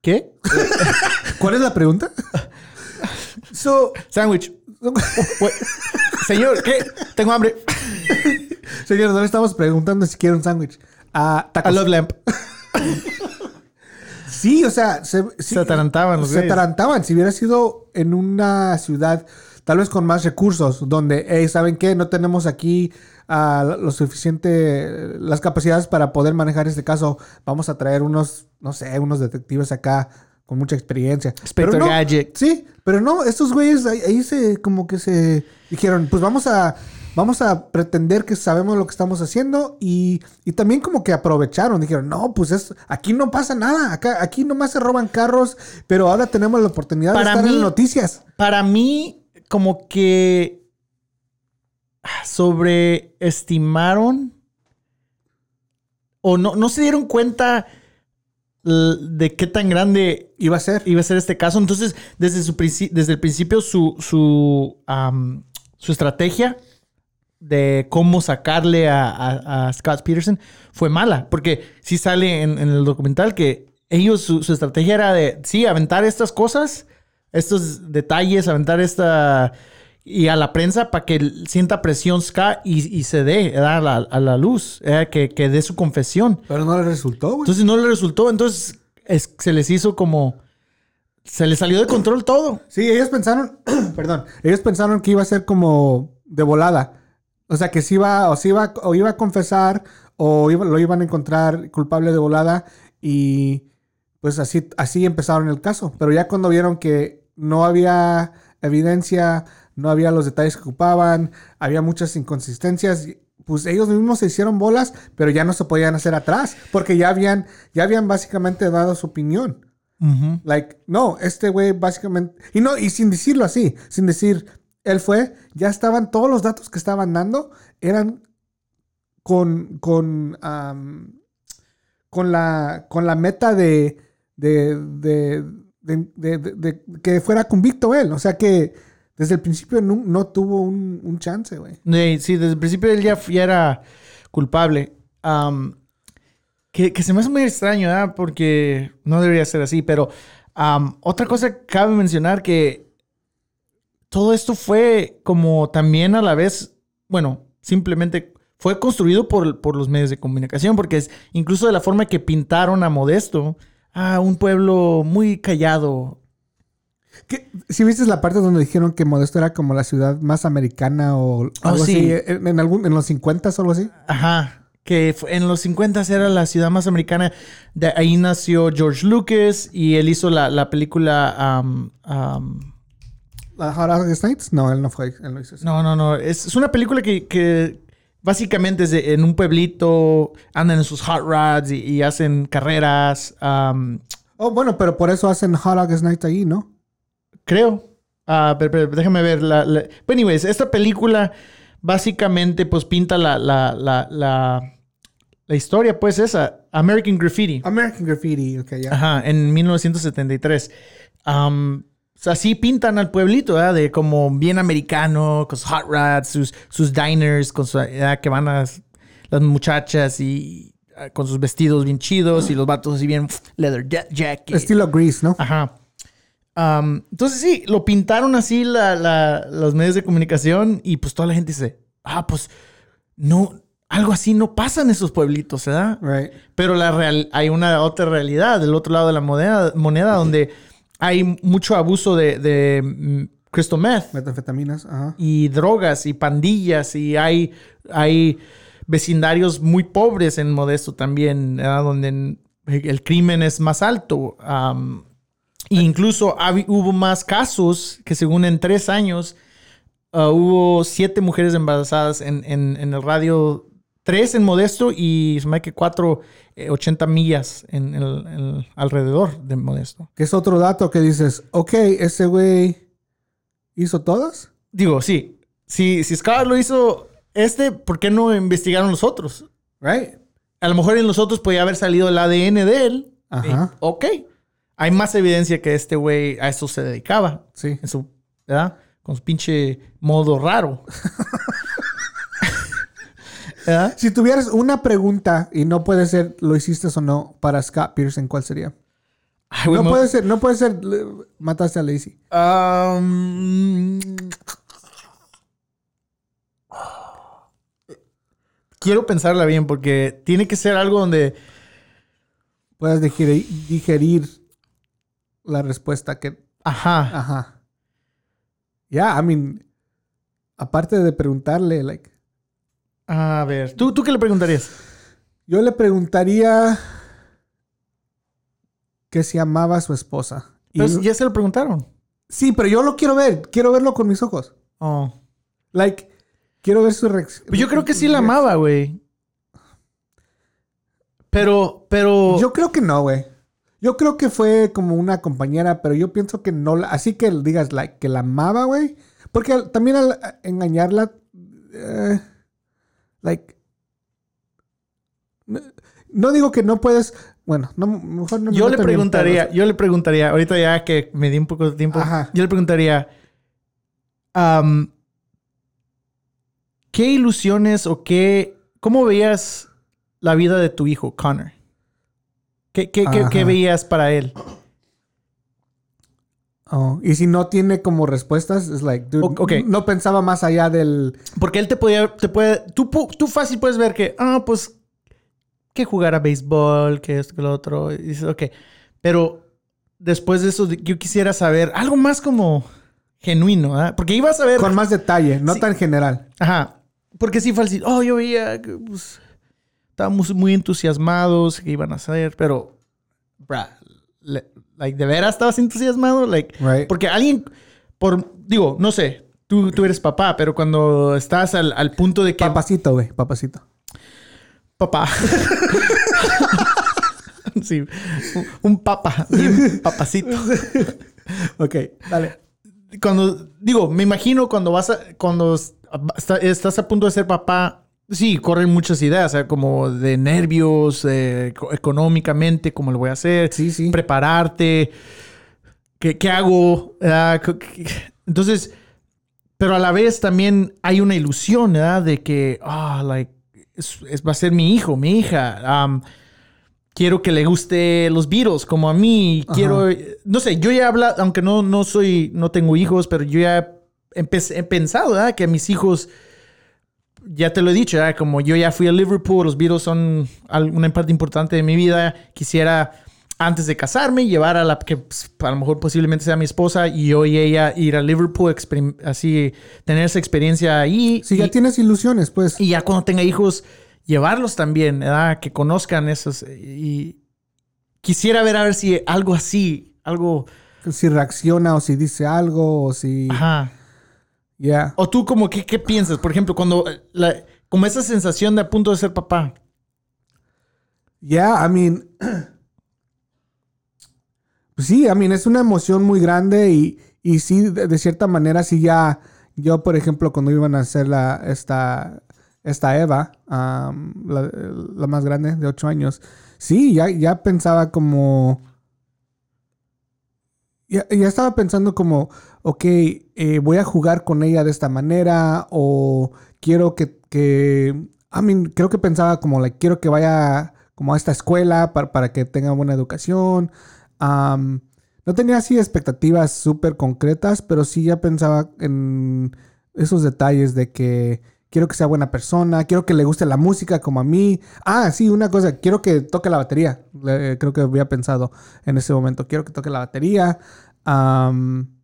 ¿Qué? ¿cuál es la pregunta? so, Sándwich. Wait. Señor, ¿qué? Tengo hambre. señor, no le estamos preguntando si quiere un sándwich. Ah, I tacos. love lamp. Sí, o sea, se, sí, Se atarantaban los Se atarantaban. Si hubiera sido en una ciudad, tal vez con más recursos, donde, hey, ¿saben qué? No tenemos aquí ah, lo suficiente, las capacidades para poder manejar este caso. Vamos a traer unos, no sé, unos detectives acá con mucha experiencia. Inspector no, Gadget. Sí, pero no, estos güeyes ahí, ahí se, como que se dijeron, pues vamos a, vamos a pretender que sabemos lo que estamos haciendo y, y también como que aprovecharon, dijeron, no, pues es, aquí no pasa nada, acá, aquí nomás se roban carros, pero ahora tenemos la oportunidad Para de estar mí- en noticias. Para mí, como que sobreestimaron o no, no se dieron cuenta de qué tan grande Iba a ser. iba a ser este caso. Entonces, desde, su desde el principio, su, su, su estrategia de cómo sacarle a, a- a Scott Peterson fue mala. Porque sí sale en, en el documental que ellos, su, su estrategia era de, sí, aventar estas cosas, estos detalles, aventar esta... Y a la prensa para que sienta presión Scott y, y se dé a la, a la luz, que, que dé su confesión. Pero no le resultó, güey. Entonces no le resultó. Entonces es- se les hizo como. Se les salió de control todo. Sí, ellos pensaron, perdón, ellos pensaron que iba a ser como de volada. O sea, que si iba, o si iba, o iba a confesar, o iba- lo iban a encontrar culpable de volada, y pues así, así empezaron el caso. Pero ya cuando vieron que no había evidencia, no había los detalles que ocupaban, había muchas inconsistencias, pues ellos mismos se hicieron bolas, pero ya no se podían hacer atrás, porque ya habían, ya habían básicamente dado su opinión. Like, no, este güey básicamente. Y no, y sin decirlo así, sin decir él fue, ya estaban todos los datos que estaban dando, eran con. con. con la. con la meta de. de. de. que fuera convicto él. O sea que desde el principio no, no tuvo un, un chance, güey. Eh, Sí, desde el principio él ya, era culpable. Que, que se me hace muy extraño, ¿verdad? Porque no debería ser así. Pero otra cosa que cabe mencionar que todo esto fue como también a la vez, bueno, simplemente fue construido por, por los medios de comunicación, porque es incluso de la forma que pintaron a Modesto, a un pueblo muy callado. ¿Qué- Si viste la parte donde dijeron que Modesto era como la ciudad más americana o algo sí. así, en, en algún, en los 50 o algo así. Ajá. Que en los 50 era la ciudad más americana. De ahí nació George Lucas y él hizo la, la película. um, um, ¿La Hot August Nights? No, él no fue, él no hizo eso. no, no, no. Es, es una película que, que básicamente es de- en un pueblito, andan en sus hot rods y, y hacen carreras. um, Oh, bueno, pero por eso hacen Hot August ahí, ¿no? creo. Ah, pero, pero déjame ver. La, la- But anyways, esta película básicamente pues pinta la, la, la, la, la historia, pues esa. American Graffiti. American Graffiti, ok, ya. Ajá, en 1973. Am, o sea, así pintan al pueblito, ¿verdad? De como bien americano, con sus hot rods, sus, sus diners, con su, ¿verdad? que van a las muchachas y ah, con sus vestidos bien chidos y los vatos así bien leather ja- jacket. Estilo Grease, ¿no? Ajá. Entonces sí, lo pintaron así la- la- los medios de comunicación y pues toda la gente dice, ah, pues no, algo así no pasa en esos pueblitos, ¿verdad? Right. Pero la real, hay una otra realidad del otro lado de la moneda, moneda donde hay mucho abuso de, de mm, crystal meth Metanfetaminas, ajá. y drogas y pandillas y hay, hay vecindarios muy pobres en Modesto también, ¿verdad? donde el crimen es más alto. E incluso hubo más casos que según en tres años ah, hubo siete mujeres embarazadas en, en- en el radio, tres en Modesto y se me que cuatro, eh, 80 millas en el, en alrededor de Modesto. Que es otro dato que dices, ok, ese güey hizo todas. Digo, sí, si, si Scott lo hizo este, ¿por qué no investigaron los otros? Right. A lo mejor en los otros podía haber salido el ADN de él. Ajá. Y, ok. Hay más evidencia que este güey a eso se dedicaba. Sí. En su, ¿verdad? Con su pinche modo raro. ¿Verdad? Si tuvieras una pregunta y no puede ser lo hiciste o no para Scott Pearson, ¿cuál sería? Ay, No puede ser, no puede ser, mataste a Lacey. Um, quiero pensarla bien porque tiene que ser algo donde digerir, digerir la respuesta que ajá Ajá. Ya, I mean, aparte de preguntarle, like, a ver tú tú qué le preguntarías yo le preguntaría que si amaba a su esposa. Y- Pero ya se lo preguntaron sí, pero yo lo quiero ver, quiero verlo con mis ojos. oh Like, quiero ver su reacción. Pues yo creo que sí la amaba, güey. Pero, pero. Yo creo que no, güey. Yo creo que fue como una compañera, pero yo pienso que no la. Así que digas like, que la amaba, güey. Porque también al engañarla. eh, like. No, no digo que no puedes. Bueno, no, mejor no me yo le preguntaría, yo le preguntaría, ahorita ya que me di un poco de tiempo, Ajá. yo le preguntaría, ¿qué ilusiones o qué, cómo veías la vida de tu hijo, Connor? ¿Qué, qué, qué- veías para él? Oh, y si no tiene como respuestas, es like, dude, O- ok. no pensaba más allá del. Porque él te podía, te puede, tú, tú fácil puedes ver que, ah, pues, que jugar a béisbol, que esto, que lo otro. Y dices, ok. Pero después de eso, yo quisiera saber algo más como genuino, ¿ah? Porque ibas a ver. Con más detalle, no Sí. tan general. Ajá. Porque sí así, oh, yo veía que, pues, estábamos muy entusiasmados que iban a hacer, pero, bruh, le- like, ¿de veras estabas entusiasmado? Like, Right. porque alguien, por, digo, no sé, tú, tú eres papá, pero cuando estás al, al punto de que... Papacito, güey, papacito. Papá. sí, un, un papa, bien papacito. Ok, dale. Cuando, digo, me imagino cuando vas a, cuando está- estás a punto de ser papá, sí, corren muchas ideas, o sea, como de nervios, eh, eco- económicamente, cómo lo voy a hacer, Sí, sí. prepararte, qué, qué hago, ¿verdad? ¿Qué- qué- entonces, pero a la vez también hay una ilusión, ¿verdad? De que, ah, like, es, es- va a ser mi hijo, mi hija. quiero que le guste los Beatles como a mí. Ajá. Quiero, no sé, yo ya he hablado, aunque no, no soy, no tengo hijos, pero yo ya empe- he pensado, ¿verdad? Que a mis hijos, ya te lo he dicho, ¿verdad? Como yo ya fui a Liverpool, los Beatles son una parte importante de mi vida. Quisiera, antes de casarme, llevar a la que pues, a lo mejor posiblemente sea mi esposa y yo y ella ir a Liverpool, así, tener esa experiencia ahí. Si ya tienes ilusiones, pues. y ya cuando tenga hijos, llevarlos también, ¿verdad? Que conozcan esos. Y quisiera ver a ver si algo así, algo. Si reacciona o si dice algo o si. Ajá. Ya. O tú, como, ¿qué, qué piensas? Por ejemplo, cuando. la- como esa sensación de a punto de ser papá. Yeah, I mean. Pues sí, I mean, es una emoción muy grande y, y sí, de, de cierta manera, sí ya. Yo, por ejemplo, cuando iban a hacer la, esta, esta Eva, um, la, la más grande, de 8 años, sí, ya, ya pensaba como. Ya, ya estaba pensando como, ok, eh, voy a jugar con ella de esta manera o quiero que, que I mean, creo que pensaba como, like, quiero que vaya como a esta escuela para, para que tenga buena educación. No tenía así expectativas súper concretas, pero sí ya pensaba en esos detalles de que quiero que sea buena persona, quiero que le guste la música como a mí. Ah, sí, una cosa, quiero que toque la batería. Creo que había pensado en ese momento, quiero que toque la batería. Am,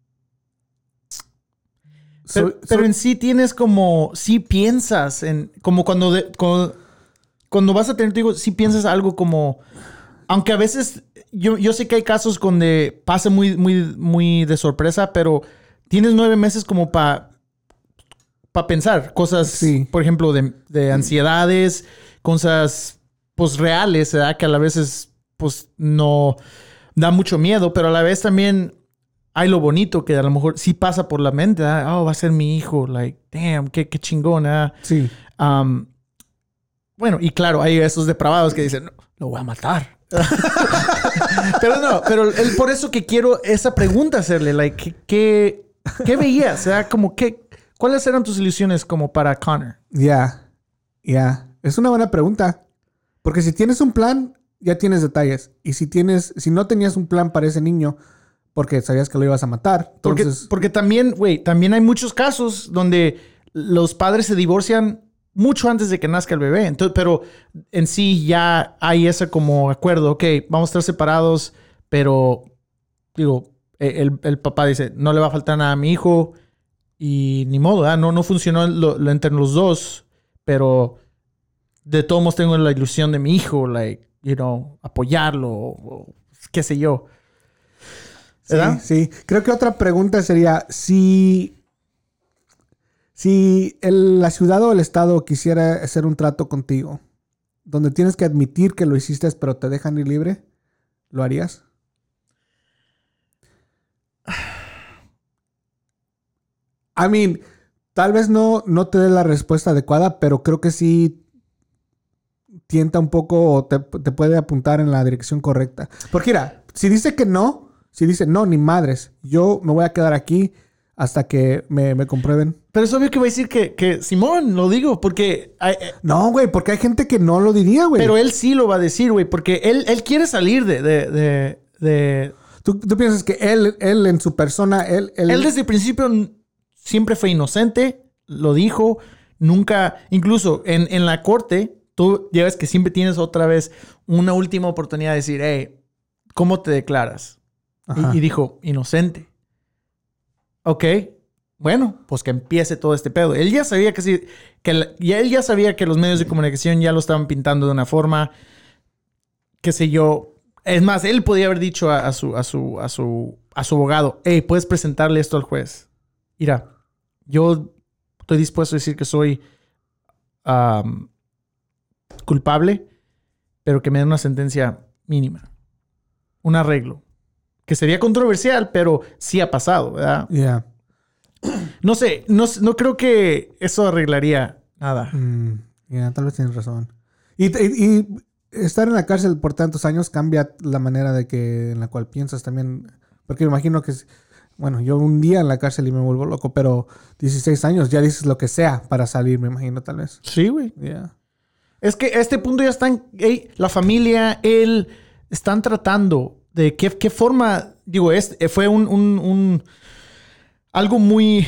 Pero, en sí tienes como. Sí piensas en. Como cuando. de- cuando, cuando vas a tener tu hijo, sí piensas algo como. Aunque a veces. Yo, yo sé que hay casos donde pasa muy, muy, muy de sorpresa, pero tienes nueve meses como para. Para pensar cosas, Sí. por ejemplo, de, de ansiedades, cosas pues reales, ¿verdad? Que a la vez es, pues no da mucho miedo, pero a la vez también hay lo bonito que a lo mejor sí pasa por la mente. ¿verdad? Oh, va a ser mi hijo. Like, damn, qué, qué chingón. ¿verdad? sí. Um, bueno, y claro, hay esos depravados que dicen, no, lo voy a matar. pero no, pero el, por eso que quiero esa pregunta hacerle, like, ¿qué, qué, veías? O sea, como que, ¿cuáles eran tus ilusiones como para Connor? Ya, ya. Es una buena pregunta. Porque si tienes un plan, ya tienes detalles. Y si tienes, si no tenías un plan para ese niño, porque sabías que lo ibas a matar, Porque, entonces, porque también, güey, también hay muchos casos donde los padres se divorcian mucho antes de que nazca el bebé. Entonces, pero en sí ya hay ese como acuerdo, ok, vamos a estar separados, pero digo, eh, el, el papá dice, no le va a faltar nada a mi hijo y ni modo, ¿verdad? no, no funcionó lo, lo entre los dos, pero de todos modos tengo la ilusión de mi hijo, like, you know, apoyarlo, o, o qué sé yo. Sí, ¿verdad? sí. Creo que otra pregunta sería si, Si el- la ciudad o el estado quisiera hacer un trato contigo, donde tienes que admitir que lo hiciste, pero te dejan ir libre, ¿lo harías? I mean, tal vez no, no te dé la respuesta adecuada, pero creo que sí tienta un poco o te, te puede apuntar en la dirección correcta. Porque mira, si dice que no, si dice no, ni madres, yo me voy a quedar aquí hasta que me, me comprueben. Pero es obvio que va a decir que, que Simón, lo digo, porque... ay, eh, No, güey, porque hay gente que no lo diría, güey. pero él sí lo va a decir, güey, porque él, él quiere salir de... de, de, de- ¿Tú, tú piensas que él, él en su persona, él... Él, Él desde el principio siempre fue inocente, lo dijo, nunca... Incluso en, en la corte, tú ya ves que siempre tienes otra vez una última oportunidad de decir, hey, ¿cómo te declaras? Y-. Y, dijo, inocente. Ok, bueno, pues que empiece todo este pedo. Él ya sabía que sí, que la- ya él ya sabía que los medios de comunicación ya lo estaban pintando de una forma, qué sé yo. Es más, él podía haber dicho a, a su, a, su, a, su, a su abogado, hey, puedes presentarle esto al juez. Mira, yo estoy dispuesto a decir que soy culpable, pero que me den una sentencia mínima. Un arreglo. Que sería controversial, pero sí ha pasado, ¿verdad? Yeah. No sé, no, no creo que eso arreglaría nada. Mm, yeah, tal vez tienes razón. Y, y- y estar en la cárcel por tantos años cambia la manera de que en la cual piensas también. Porque me imagino que, bueno, yo un día en la cárcel y me vuelvo loco, pero 16 años ya dices lo que sea para salir, me imagino tal vez. Sí, güey. Yeah. Es que a este punto ya están, la familia, él, están tratando de qué, qué forma, digo, este fue un, un- un- algo muy,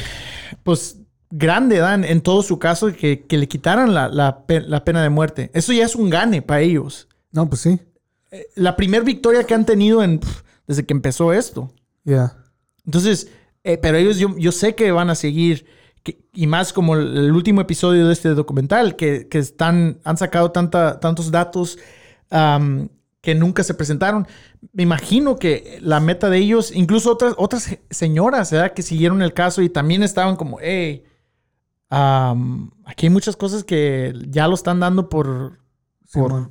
pues, grande, Dan, en todo su caso, que, que le quitaran la, la pe- la pena de muerte. Eso ya es un gane para ellos. No, pues sí. La primera victoria que han tenido en, desde que empezó esto. Yeah. Entonces, eh, pero ellos yo, yo sé que van a seguir, que- y más como el, el último episodio de este documental, que, que están, han sacado tanta, tantos datos que nunca se presentaron. Me imagino que la meta de ellos, incluso otras, otras señoras, ¿verdad? Que siguieron el caso y también estaban como, hey, aquí hay muchas cosas que ya lo están dando por...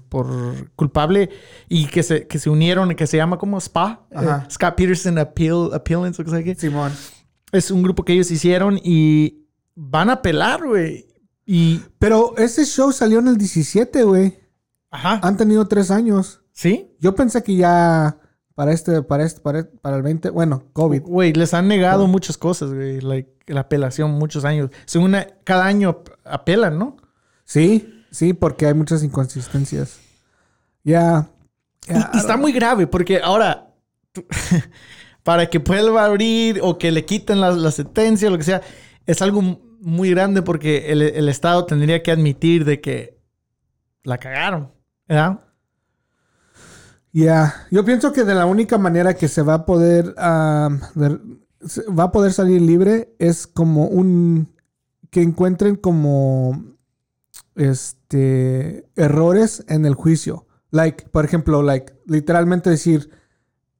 Por, culpable y que se, que se unieron, que se llama como SPA, Ajá. eh, Scott Peterson Appeal, Appealance, o qué sé qué. Simón. Es un grupo que ellos hicieron y van a apelar, güey. Y. Pero ese show salió en el 17, güey. Ajá. Han tenido tres años. ¿Sí? Yo pensé que ya para este, para este, para, para el 20, bueno, COVID. Güey, les han negado muchas cosas, güey. Like, la apelación, muchos años. Según una- cada año ap- apelan, ¿no? Sí, sí, porque hay muchas inconsistencias. Ya. Y está muy grave porque ahora, tú- para que vuelva a abrir o que le quiten la, la sentencia lo que sea, es algo muy grande porque el, el Estado tendría que admitir de que la cagaron, ¿verdad? Ya, yo pienso que de la única manera que se va a poder de- se- va a poder salir libre es como un que encuentren como este errores en el juicio. Like, por ejemplo, like literalmente decir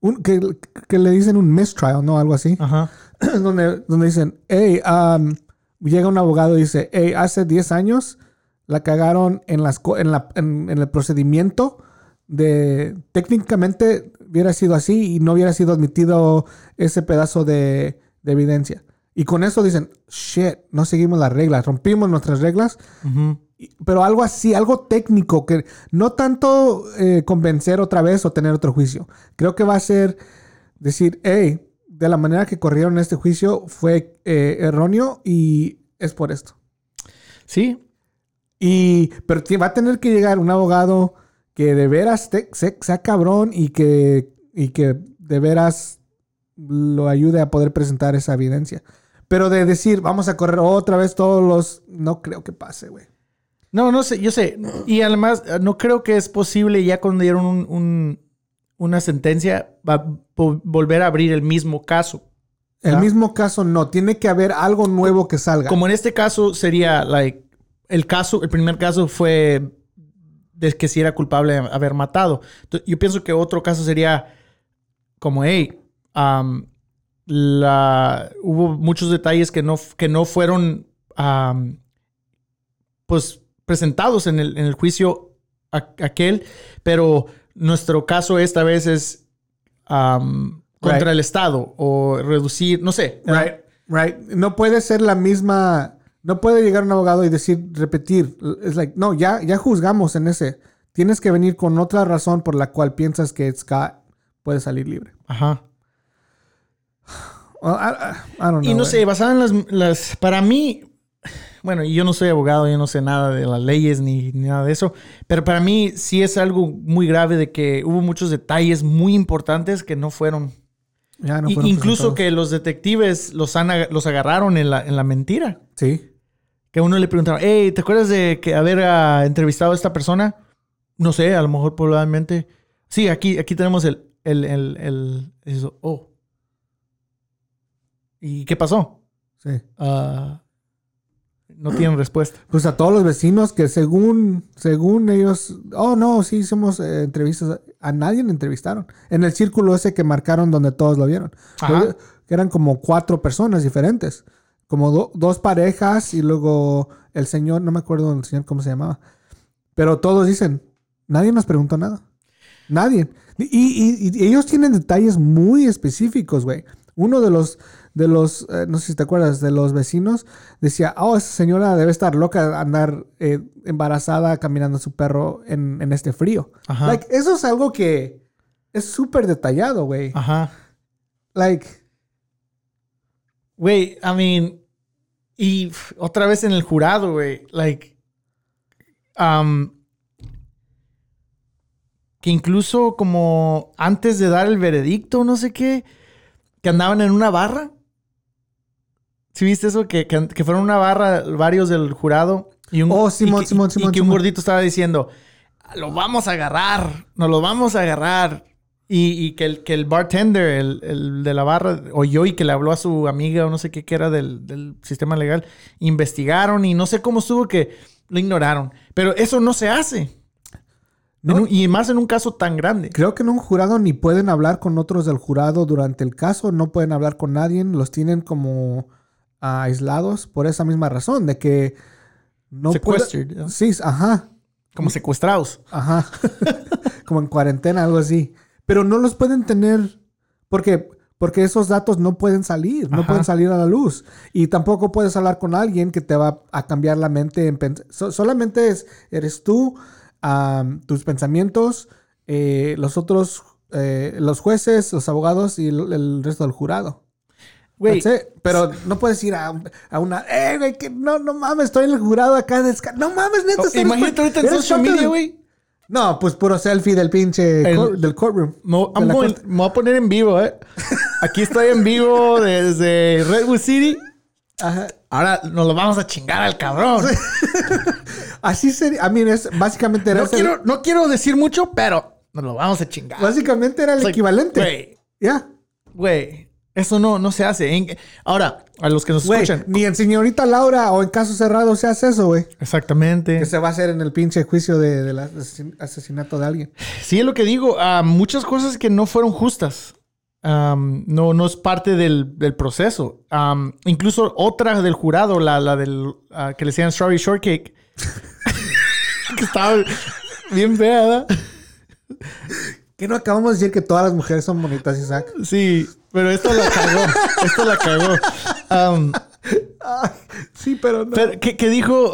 un, que, que le dicen un mistrial, ¿no? Algo así. Ajá. donde, donde dicen, hey, um, llega un abogado y dice, hey, hace 10 años la cagaron en, las, en, la- en- en el procedimiento de, técnicamente hubiera sido así y no hubiera sido admitido ese pedazo de, de evidencia. Y con eso dicen, shit, no seguimos las reglas, rompimos nuestras reglas, pero algo así, algo técnico, que no tanto eh, convencer otra vez o tener otro juicio. Creo que va a ser decir, hey, de la manera que corrieron este juicio fue eh, erróneo y es por esto. Sí, Y, pero va a tener que llegar un abogado que de veras te- se- sea cabrón y que, y que de veras lo ayude a poder presentar esa evidencia. Pero de decir, vamos a correr otra vez todos los... No creo que pase, güey. No, no sé, yo sé. Y además, no creo que es posible ya cuando dieron un- un- una sentencia, va- vo- volver a abrir el mismo caso. El mismo caso no. Tiene que haber algo nuevo que salga. Como en este caso sería, like, el caso, el primer caso fue de que si era culpable de haber matado. Entonces, yo pienso que otro caso sería como, hey, um, la, hubo muchos detalles que no, que no fueron pues presentados en el, en el juicio a- aquel, pero nuestro caso esta vez es contra Right. el Estado o reducir, no sé. Right, right. No puede ser la misma. No puede llegar un abogado y decir, repetir. Es like, no, ya, ya juzgamos en ese. Tienes que venir con otra razón por la cual piensas que Scott puede salir libre. Ajá. I, don't know, Y no sé, basado en las, las- Para mí. Bueno, y yo no soy abogado, yo no sé nada de las leyes ni, ni nada de eso. Pero para mí sí es algo muy grave de que hubo muchos detalles muy importantes que no fueron. Ya no I- fueron incluso presentados. que los detectives los, han, los agarraron en la, en la mentira. Sí. Que a uno le preguntaron, hey, ¿te acuerdas de que haber ah, entrevistado a esta persona? No sé, a lo mejor probablemente. Sí, aquí, aquí tenemos el, el, el, el- eso. Oh. ¿Y qué pasó? Sí. Ah, no tienen respuesta. Pues a todos los vecinos que según, según ellos, oh no, sí hicimos eh, entrevistas, a nadie le entrevistaron. En el círculo ese que marcaron donde todos lo vieron. Ajá. Eran como cuatro personas diferentes. Como do- dos parejas y luego el señor, no me acuerdo el señor cómo se llamaba. Pero todos dicen, nadie nos preguntó nada. Nadie. Y, y- y ellos tienen detalles muy específicos, güey. Uno de los, de los, eh, no sé si te acuerdas, de los vecinos decía, oh, esa señora debe estar loca andar eh, embarazada caminando a su perro en, en este frío. Ajá. Like, eso es algo que es súper detallado, güey. Ajá. Like, Güey, I mean, y otra vez en el jurado, güey, like, um, que incluso como antes de dar el veredicto, no sé qué, que andaban en una barra. ¿Sí viste eso? Que, que, que fueron una barra varios del jurado y un, Oh, y que- Simón, y que un gordito estaba diciendo, lo vamos a agarrar, nos lo vamos a agarrar. Y, y que, el, que el bartender, el, el de la barra, oyó y que le habló a su amiga o no sé qué que era del, del sistema legal, investigaron y no sé cómo estuvo que lo ignoraron. Pero eso no se hace. No. En un- y más en un caso tan grande. creo que en un jurado ni pueden hablar con otros del jurado durante el caso, no pueden hablar con nadie, los tienen como aislados por esa misma razón, de que no puede- Sequestered, ¿no? Sí, ajá, Como secuestrados. ajá. como en cuarentena, algo así. Pero no los pueden tener porque porque esos datos no pueden salir, no pueden salir a la luz. Y tampoco puedes hablar con alguien que te va a cambiar la mente. En pens- so- solamente es, eres tú, am, tus pensamientos, eh, los otros, eh, los jueces, los abogados y el, el resto del jurado. Güey. Pero no puedes ir a, a una, eh, güey, que no, no mames, estoy en el jurado acá. desca- No mames, neta. oh, imagínate ahorita en social media, güey. No, pues puro selfie del pinche El- del courtroom. Me, De going- me voy a poner en vivo, ¿eh? Aquí estoy en vivo desde Redwood City. Ajá. Ahora nos lo vamos a chingar al cabrón. Así sería. I mean, es, básicamente era No quiero, no quiero decir mucho, pero nos lo vamos a chingar. Básicamente era el like, equivalente. Güey, Ya. güey. Eso no, no se hace. En- ahora, a los que nos escuchan. ni en señorita Laura o en caso cerrado se hace eso, güey. Exactamente. Que se va a hacer en el pinche juicio de- del asesin- asesinato de alguien. Sí, es lo que digo. ah, muchas cosas que no fueron justas. No, no es parte del, del proceso. Incluso otra del jurado, la, la del ah, que le decían Strawberry Shortcake, que estaba bien fea, ¿verdad? Que no acabamos de decir que todas las mujeres son bonitas, Isaac. Sí, pero esto la cagó. esto la cagó. Ay, sí, pero no. pero que, que dijo.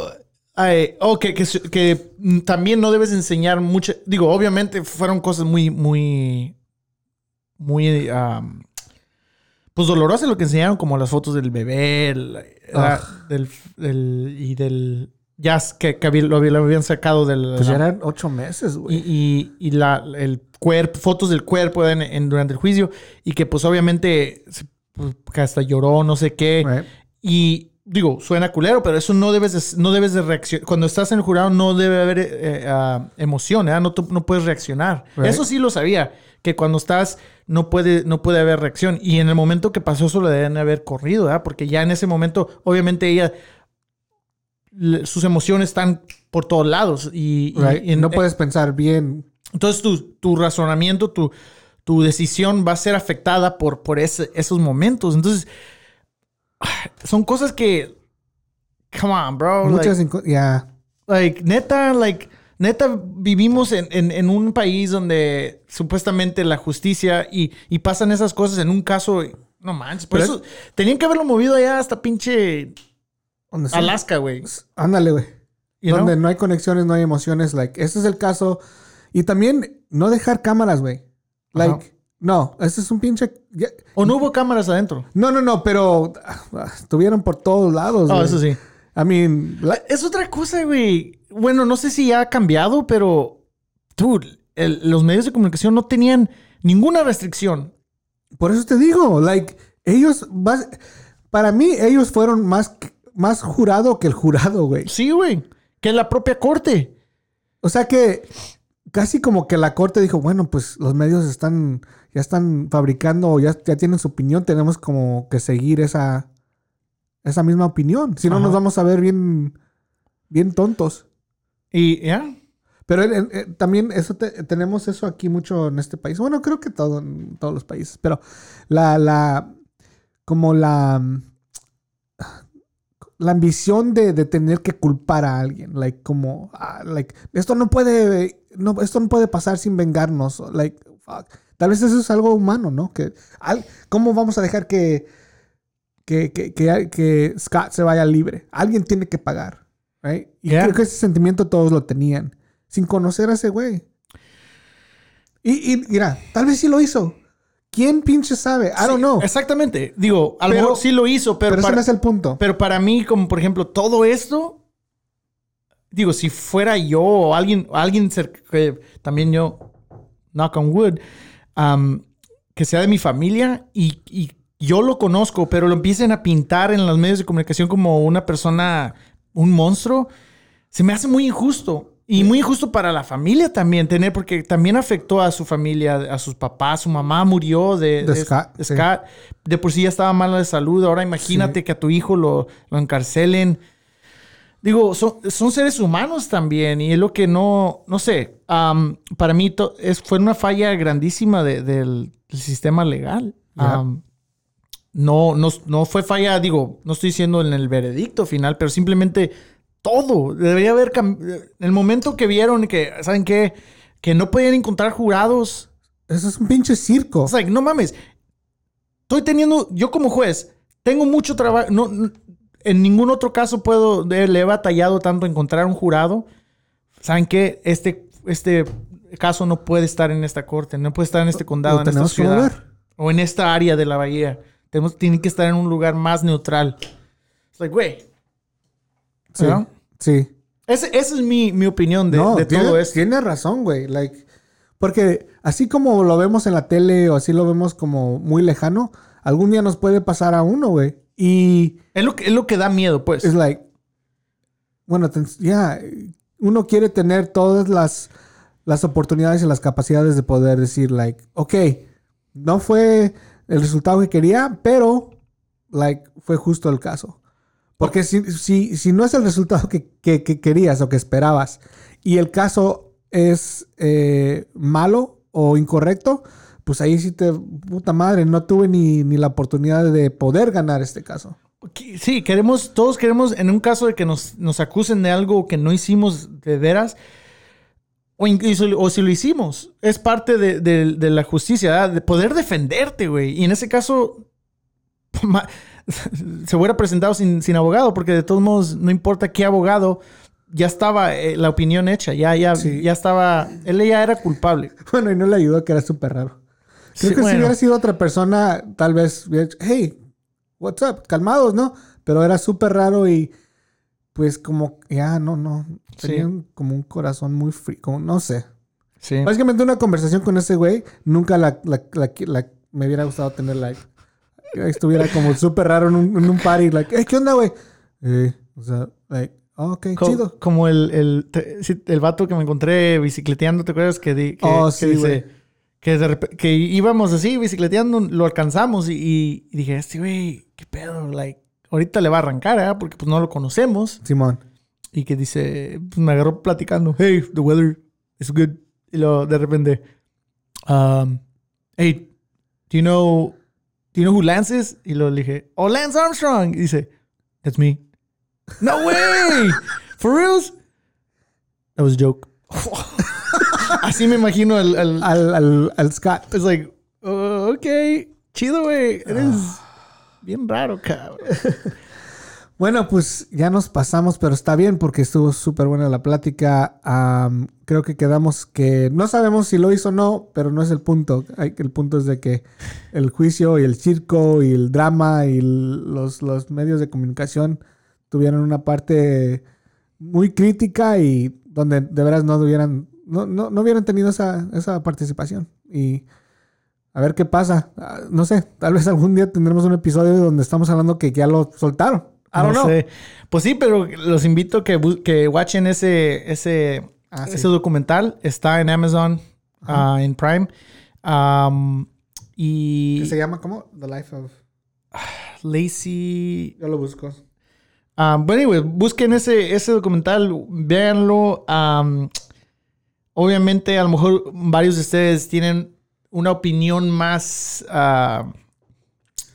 ay, oh, que, que, que, también no debes enseñar mucho. Digo, obviamente fueron cosas muy, muy. Muy. am, pues dolorosas lo que enseñaron, como las fotos del bebé, el- del, del- y del jazz que, que lo, lo habían sacado del. pues ya eran ocho meses, güey. y, y la, el cuerpo, fotos del cuerpo en, en- durante el juicio. Y que pues obviamente pues, que hasta lloró, no sé qué. Right. Y digo, suena culero, pero eso no debes de, no debes de reaccionar. Cuando estás en el jurado no debe haber eh, ah, emoción, ¿verdad? No, tú- no puedes reaccionar. Right. Eso sí lo sabía, que cuando estás no puede, no puede haber reacción. Y en el momento que pasó eso lo deben haber corrido, ¿verdad? Porque ya en ese momento, obviamente ella, sus emociones están por todos lados. Y, y- Right. y en- no puedes pensar bien. entonces tu, tu razonamiento, tu, tu decisión va a ser afectada por, por ese- esos momentos. Entonces, son cosas que, come on, bro. Muchas, like, ya. like, neta, like, neta, vivimos en, en- en un país donde supuestamente la justicia y, y pasan esas cosas en un caso. No manches, por Pero eso tenían que haberlo movido allá hasta pinche Donde. Alaska, güey. Ándale, güey. Know? Donde no hay conexiones, no hay emociones. Like, este es el caso. Y también no dejar cámaras, güey. Like, Ajá. no, este es un pinche. O no hubo cámaras adentro. No, no, no, pero ah, estuvieron por todos lados. Oh, eso sí. I mean, la- Es otra cosa, güey. Bueno, no sé si ya ha cambiado, pero. El- los medios de comunicación no tenían ninguna restricción. por eso te digo, like, ellos, para mí, ellos fueron más, más jurado que el jurado, güey. Sí, güey. Que la propia corte. O sea que casi como que la corte dijo, bueno, pues los medios están, ya están fabricando, ya, ya tienen su opinión, tenemos como que seguir esa, esa misma opinión. Si no, Ajá. nos vamos a ver bien, bien tontos. Y ya. Pero en- también eso te- tenemos eso aquí mucho en este país. Bueno, creo que todo en todos los países. Pero la, la, como la, la ambición de, de tener que culpar a alguien. Like, como, ah, like, esto no puede, no, esto no puede pasar sin vengarnos. Like, fuck. Tal vez eso es algo humano, ¿no? Que, al- ¿Cómo vamos a dejar que, que, que, que, que Scott se vaya libre? Alguien tiene que pagar. Right? Y Yeah. creo que ese sentimiento todos lo tenían. Sin conocer a ese güey. Y, y mira, tal vez sí lo hizo. ¿Quién pinche sabe? I don't Sí, know. Exactamente. Digo, a lo Pero- mejor sí lo hizo, pero, Pero, ese para, no es el punto. pero para mí, como por ejemplo, todo esto. Digo, si fuera yo o alguien, alguien que también yo, knock on wood, um, que sea de mi familia y, y yo lo conozco, pero lo empiecen a pintar en los medios de comunicación como una persona, un monstruo, se me hace muy injusto. Y muy injusto para la familia también tener, porque también afectó a su familia, a sus papás, su mamá murió de, De Scott, sí. Scott. De por sí ya estaba mala de salud. Ahora imagínate que a tu hijo lo, lo encarcelen. Digo, son, son seres humanos también y es lo que no, no sé, am, para mí to- es, fue una falla grandísima de- del, del sistema legal. No, no, no fue falla, digo, no estoy diciendo en el veredicto final, pero simplemente todo. Debería haber cam- En el momento que vieron que, ¿saben qué? Que no podían encontrar jurados. Eso es un pinche circo. O sea, no mames. Estoy teniendo, yo como juez, tengo mucho trabajo. No, no- en ningún otro caso puedo, de- le he batallado tanto encontrar un jurado. ¿Saben qué? Este, este caso no puede estar en esta corte, no puede estar en este condado, en esta ciudad. mover. O en esta área de la bahía. Tenemos, tiene que estar en un lugar más neutral. Es like, güey. Sí. ¿no? Sí. Ese- Esa es mi, mi opinión de, no, de tiene, todo esto. Tiene razón, güey. Like, porque así como lo vemos en la tele o así lo vemos como muy lejano, algún día nos puede pasar a uno, güey. Y Es lo, que, es lo que da miedo, pues. es like, bueno, ya, uno quiere tener todas las, las oportunidades y las capacidades de poder decir, like, ok, no fue el resultado que quería, pero, like, fue justo el caso. Porque si, si, si no es el resultado que, que- que querías o que esperabas y el caso es eh, malo o incorrecto, pues ahí sí te, puta madre, no tuve ni, ni la oportunidad de poder ganar este caso. Sí, queremos, todos queremos, en un caso de que nos, nos acusen de algo que no hicimos de veras, o incluso, o si lo hicimos, es parte de, de- de la justicia, ¿verdad? de poder defenderte, güey. Y en ese caso, se hubiera presentado sin, sin abogado, porque de todos modos, no importa qué abogado, ya estaba eh, la opinión hecha, ya, ya, Sí. ya estaba, él ya era culpable. Bueno, y no le ayudó que era súper raro. Creo Sí, que si hubiera sido otra persona, tal vez hubiera dicho, hey, what's up? Calmados, ¿no? Pero era súper raro y pues como, ya, no, no. Sí. Tenía un- como un corazón muy frío, como, no sé. Sí. Básicamente una conversación con ese güey, nunca la, la- la- la- me hubiera gustado tener like. Estuviera como súper raro en un, en un party, like, hey, ¿qué onda, güey? Eh, o sea, like, oh, ok, Co- chido. Como el, el, el vato que me encontré bicicleteando, ¿te acuerdas? Que, di- que, Oh, que sí, dice que, de que íbamos así bicicleteando, lo alcanzamos y, y- y dije, este güey, qué pedo, like, ahorita le va a arrancar, ¿eh? Porque pues no lo conocemos. Simón. Y que dice, pues me agarró platicando, hey, the weather is good. Y luego de repente, um, hey, do you know, do you know who Lance is? Y luego le dije, oh, Lance Armstrong. Y dice, that's me. No way. For reals? That was a joke. Así me imagino al, al, Al, al, al Scott. It's like, oh, ok, chido, güey. Eres ah. bien raro, cabrón. Bueno, pues ya nos pasamos, pero está bien porque estuvo súper buena la plática. Am, creo que quedamos que no sabemos si lo hizo o no, pero no es el punto. El punto es de que el juicio y el circo y el drama y los, los medios de comunicación tuvieron una parte muy crítica y donde de veras no hubieran, no, no, no hubieran tenido esa, esa participación. Y a ver qué pasa. Ah, No sé, tal vez algún día tendremos un episodio donde estamos hablando que ya lo soltaron. I don't No know. sé. Pues sí, pero los invito que, que watchen ese, ese, Ah, sí. ese documental. Está en Amazon, ah, en Prime. Um, y ¿Qué se llama cómo? The Life of... Lacey. Yo lo busco. Um, bueno, anyway, busquen ese, ese documental, véanlo. Um, obviamente, a lo mejor varios de ustedes tienen una opinión más, ah,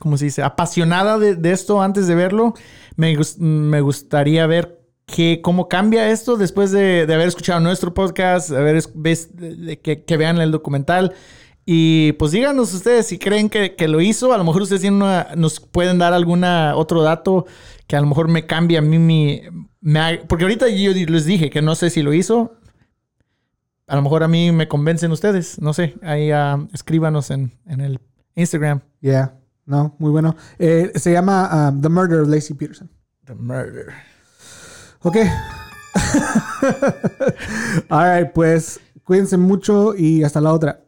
¿cómo se dice? Apasionada de, de esto antes de verlo. Me, me gustaría ver que, cómo cambia esto después de, de haber escuchado nuestro podcast, haber es- ves- de- que, que vean el documental. Y pues díganos ustedes si creen que, que lo hizo. A lo mejor ustedes tienen una- nos pueden dar alguna otro dato que a lo mejor me cambie a mí mi... me porque ahorita yo les dije que no sé si lo hizo. A lo mejor a mí me convencen ustedes. No sé. Ahí ah, escríbanos en, en el Instagram. Yeah. No, muy bueno. Eh, se llama um, The Murder of Lacey Peterson. The murder. Ok. All right, pues cuídense mucho y hasta la otra.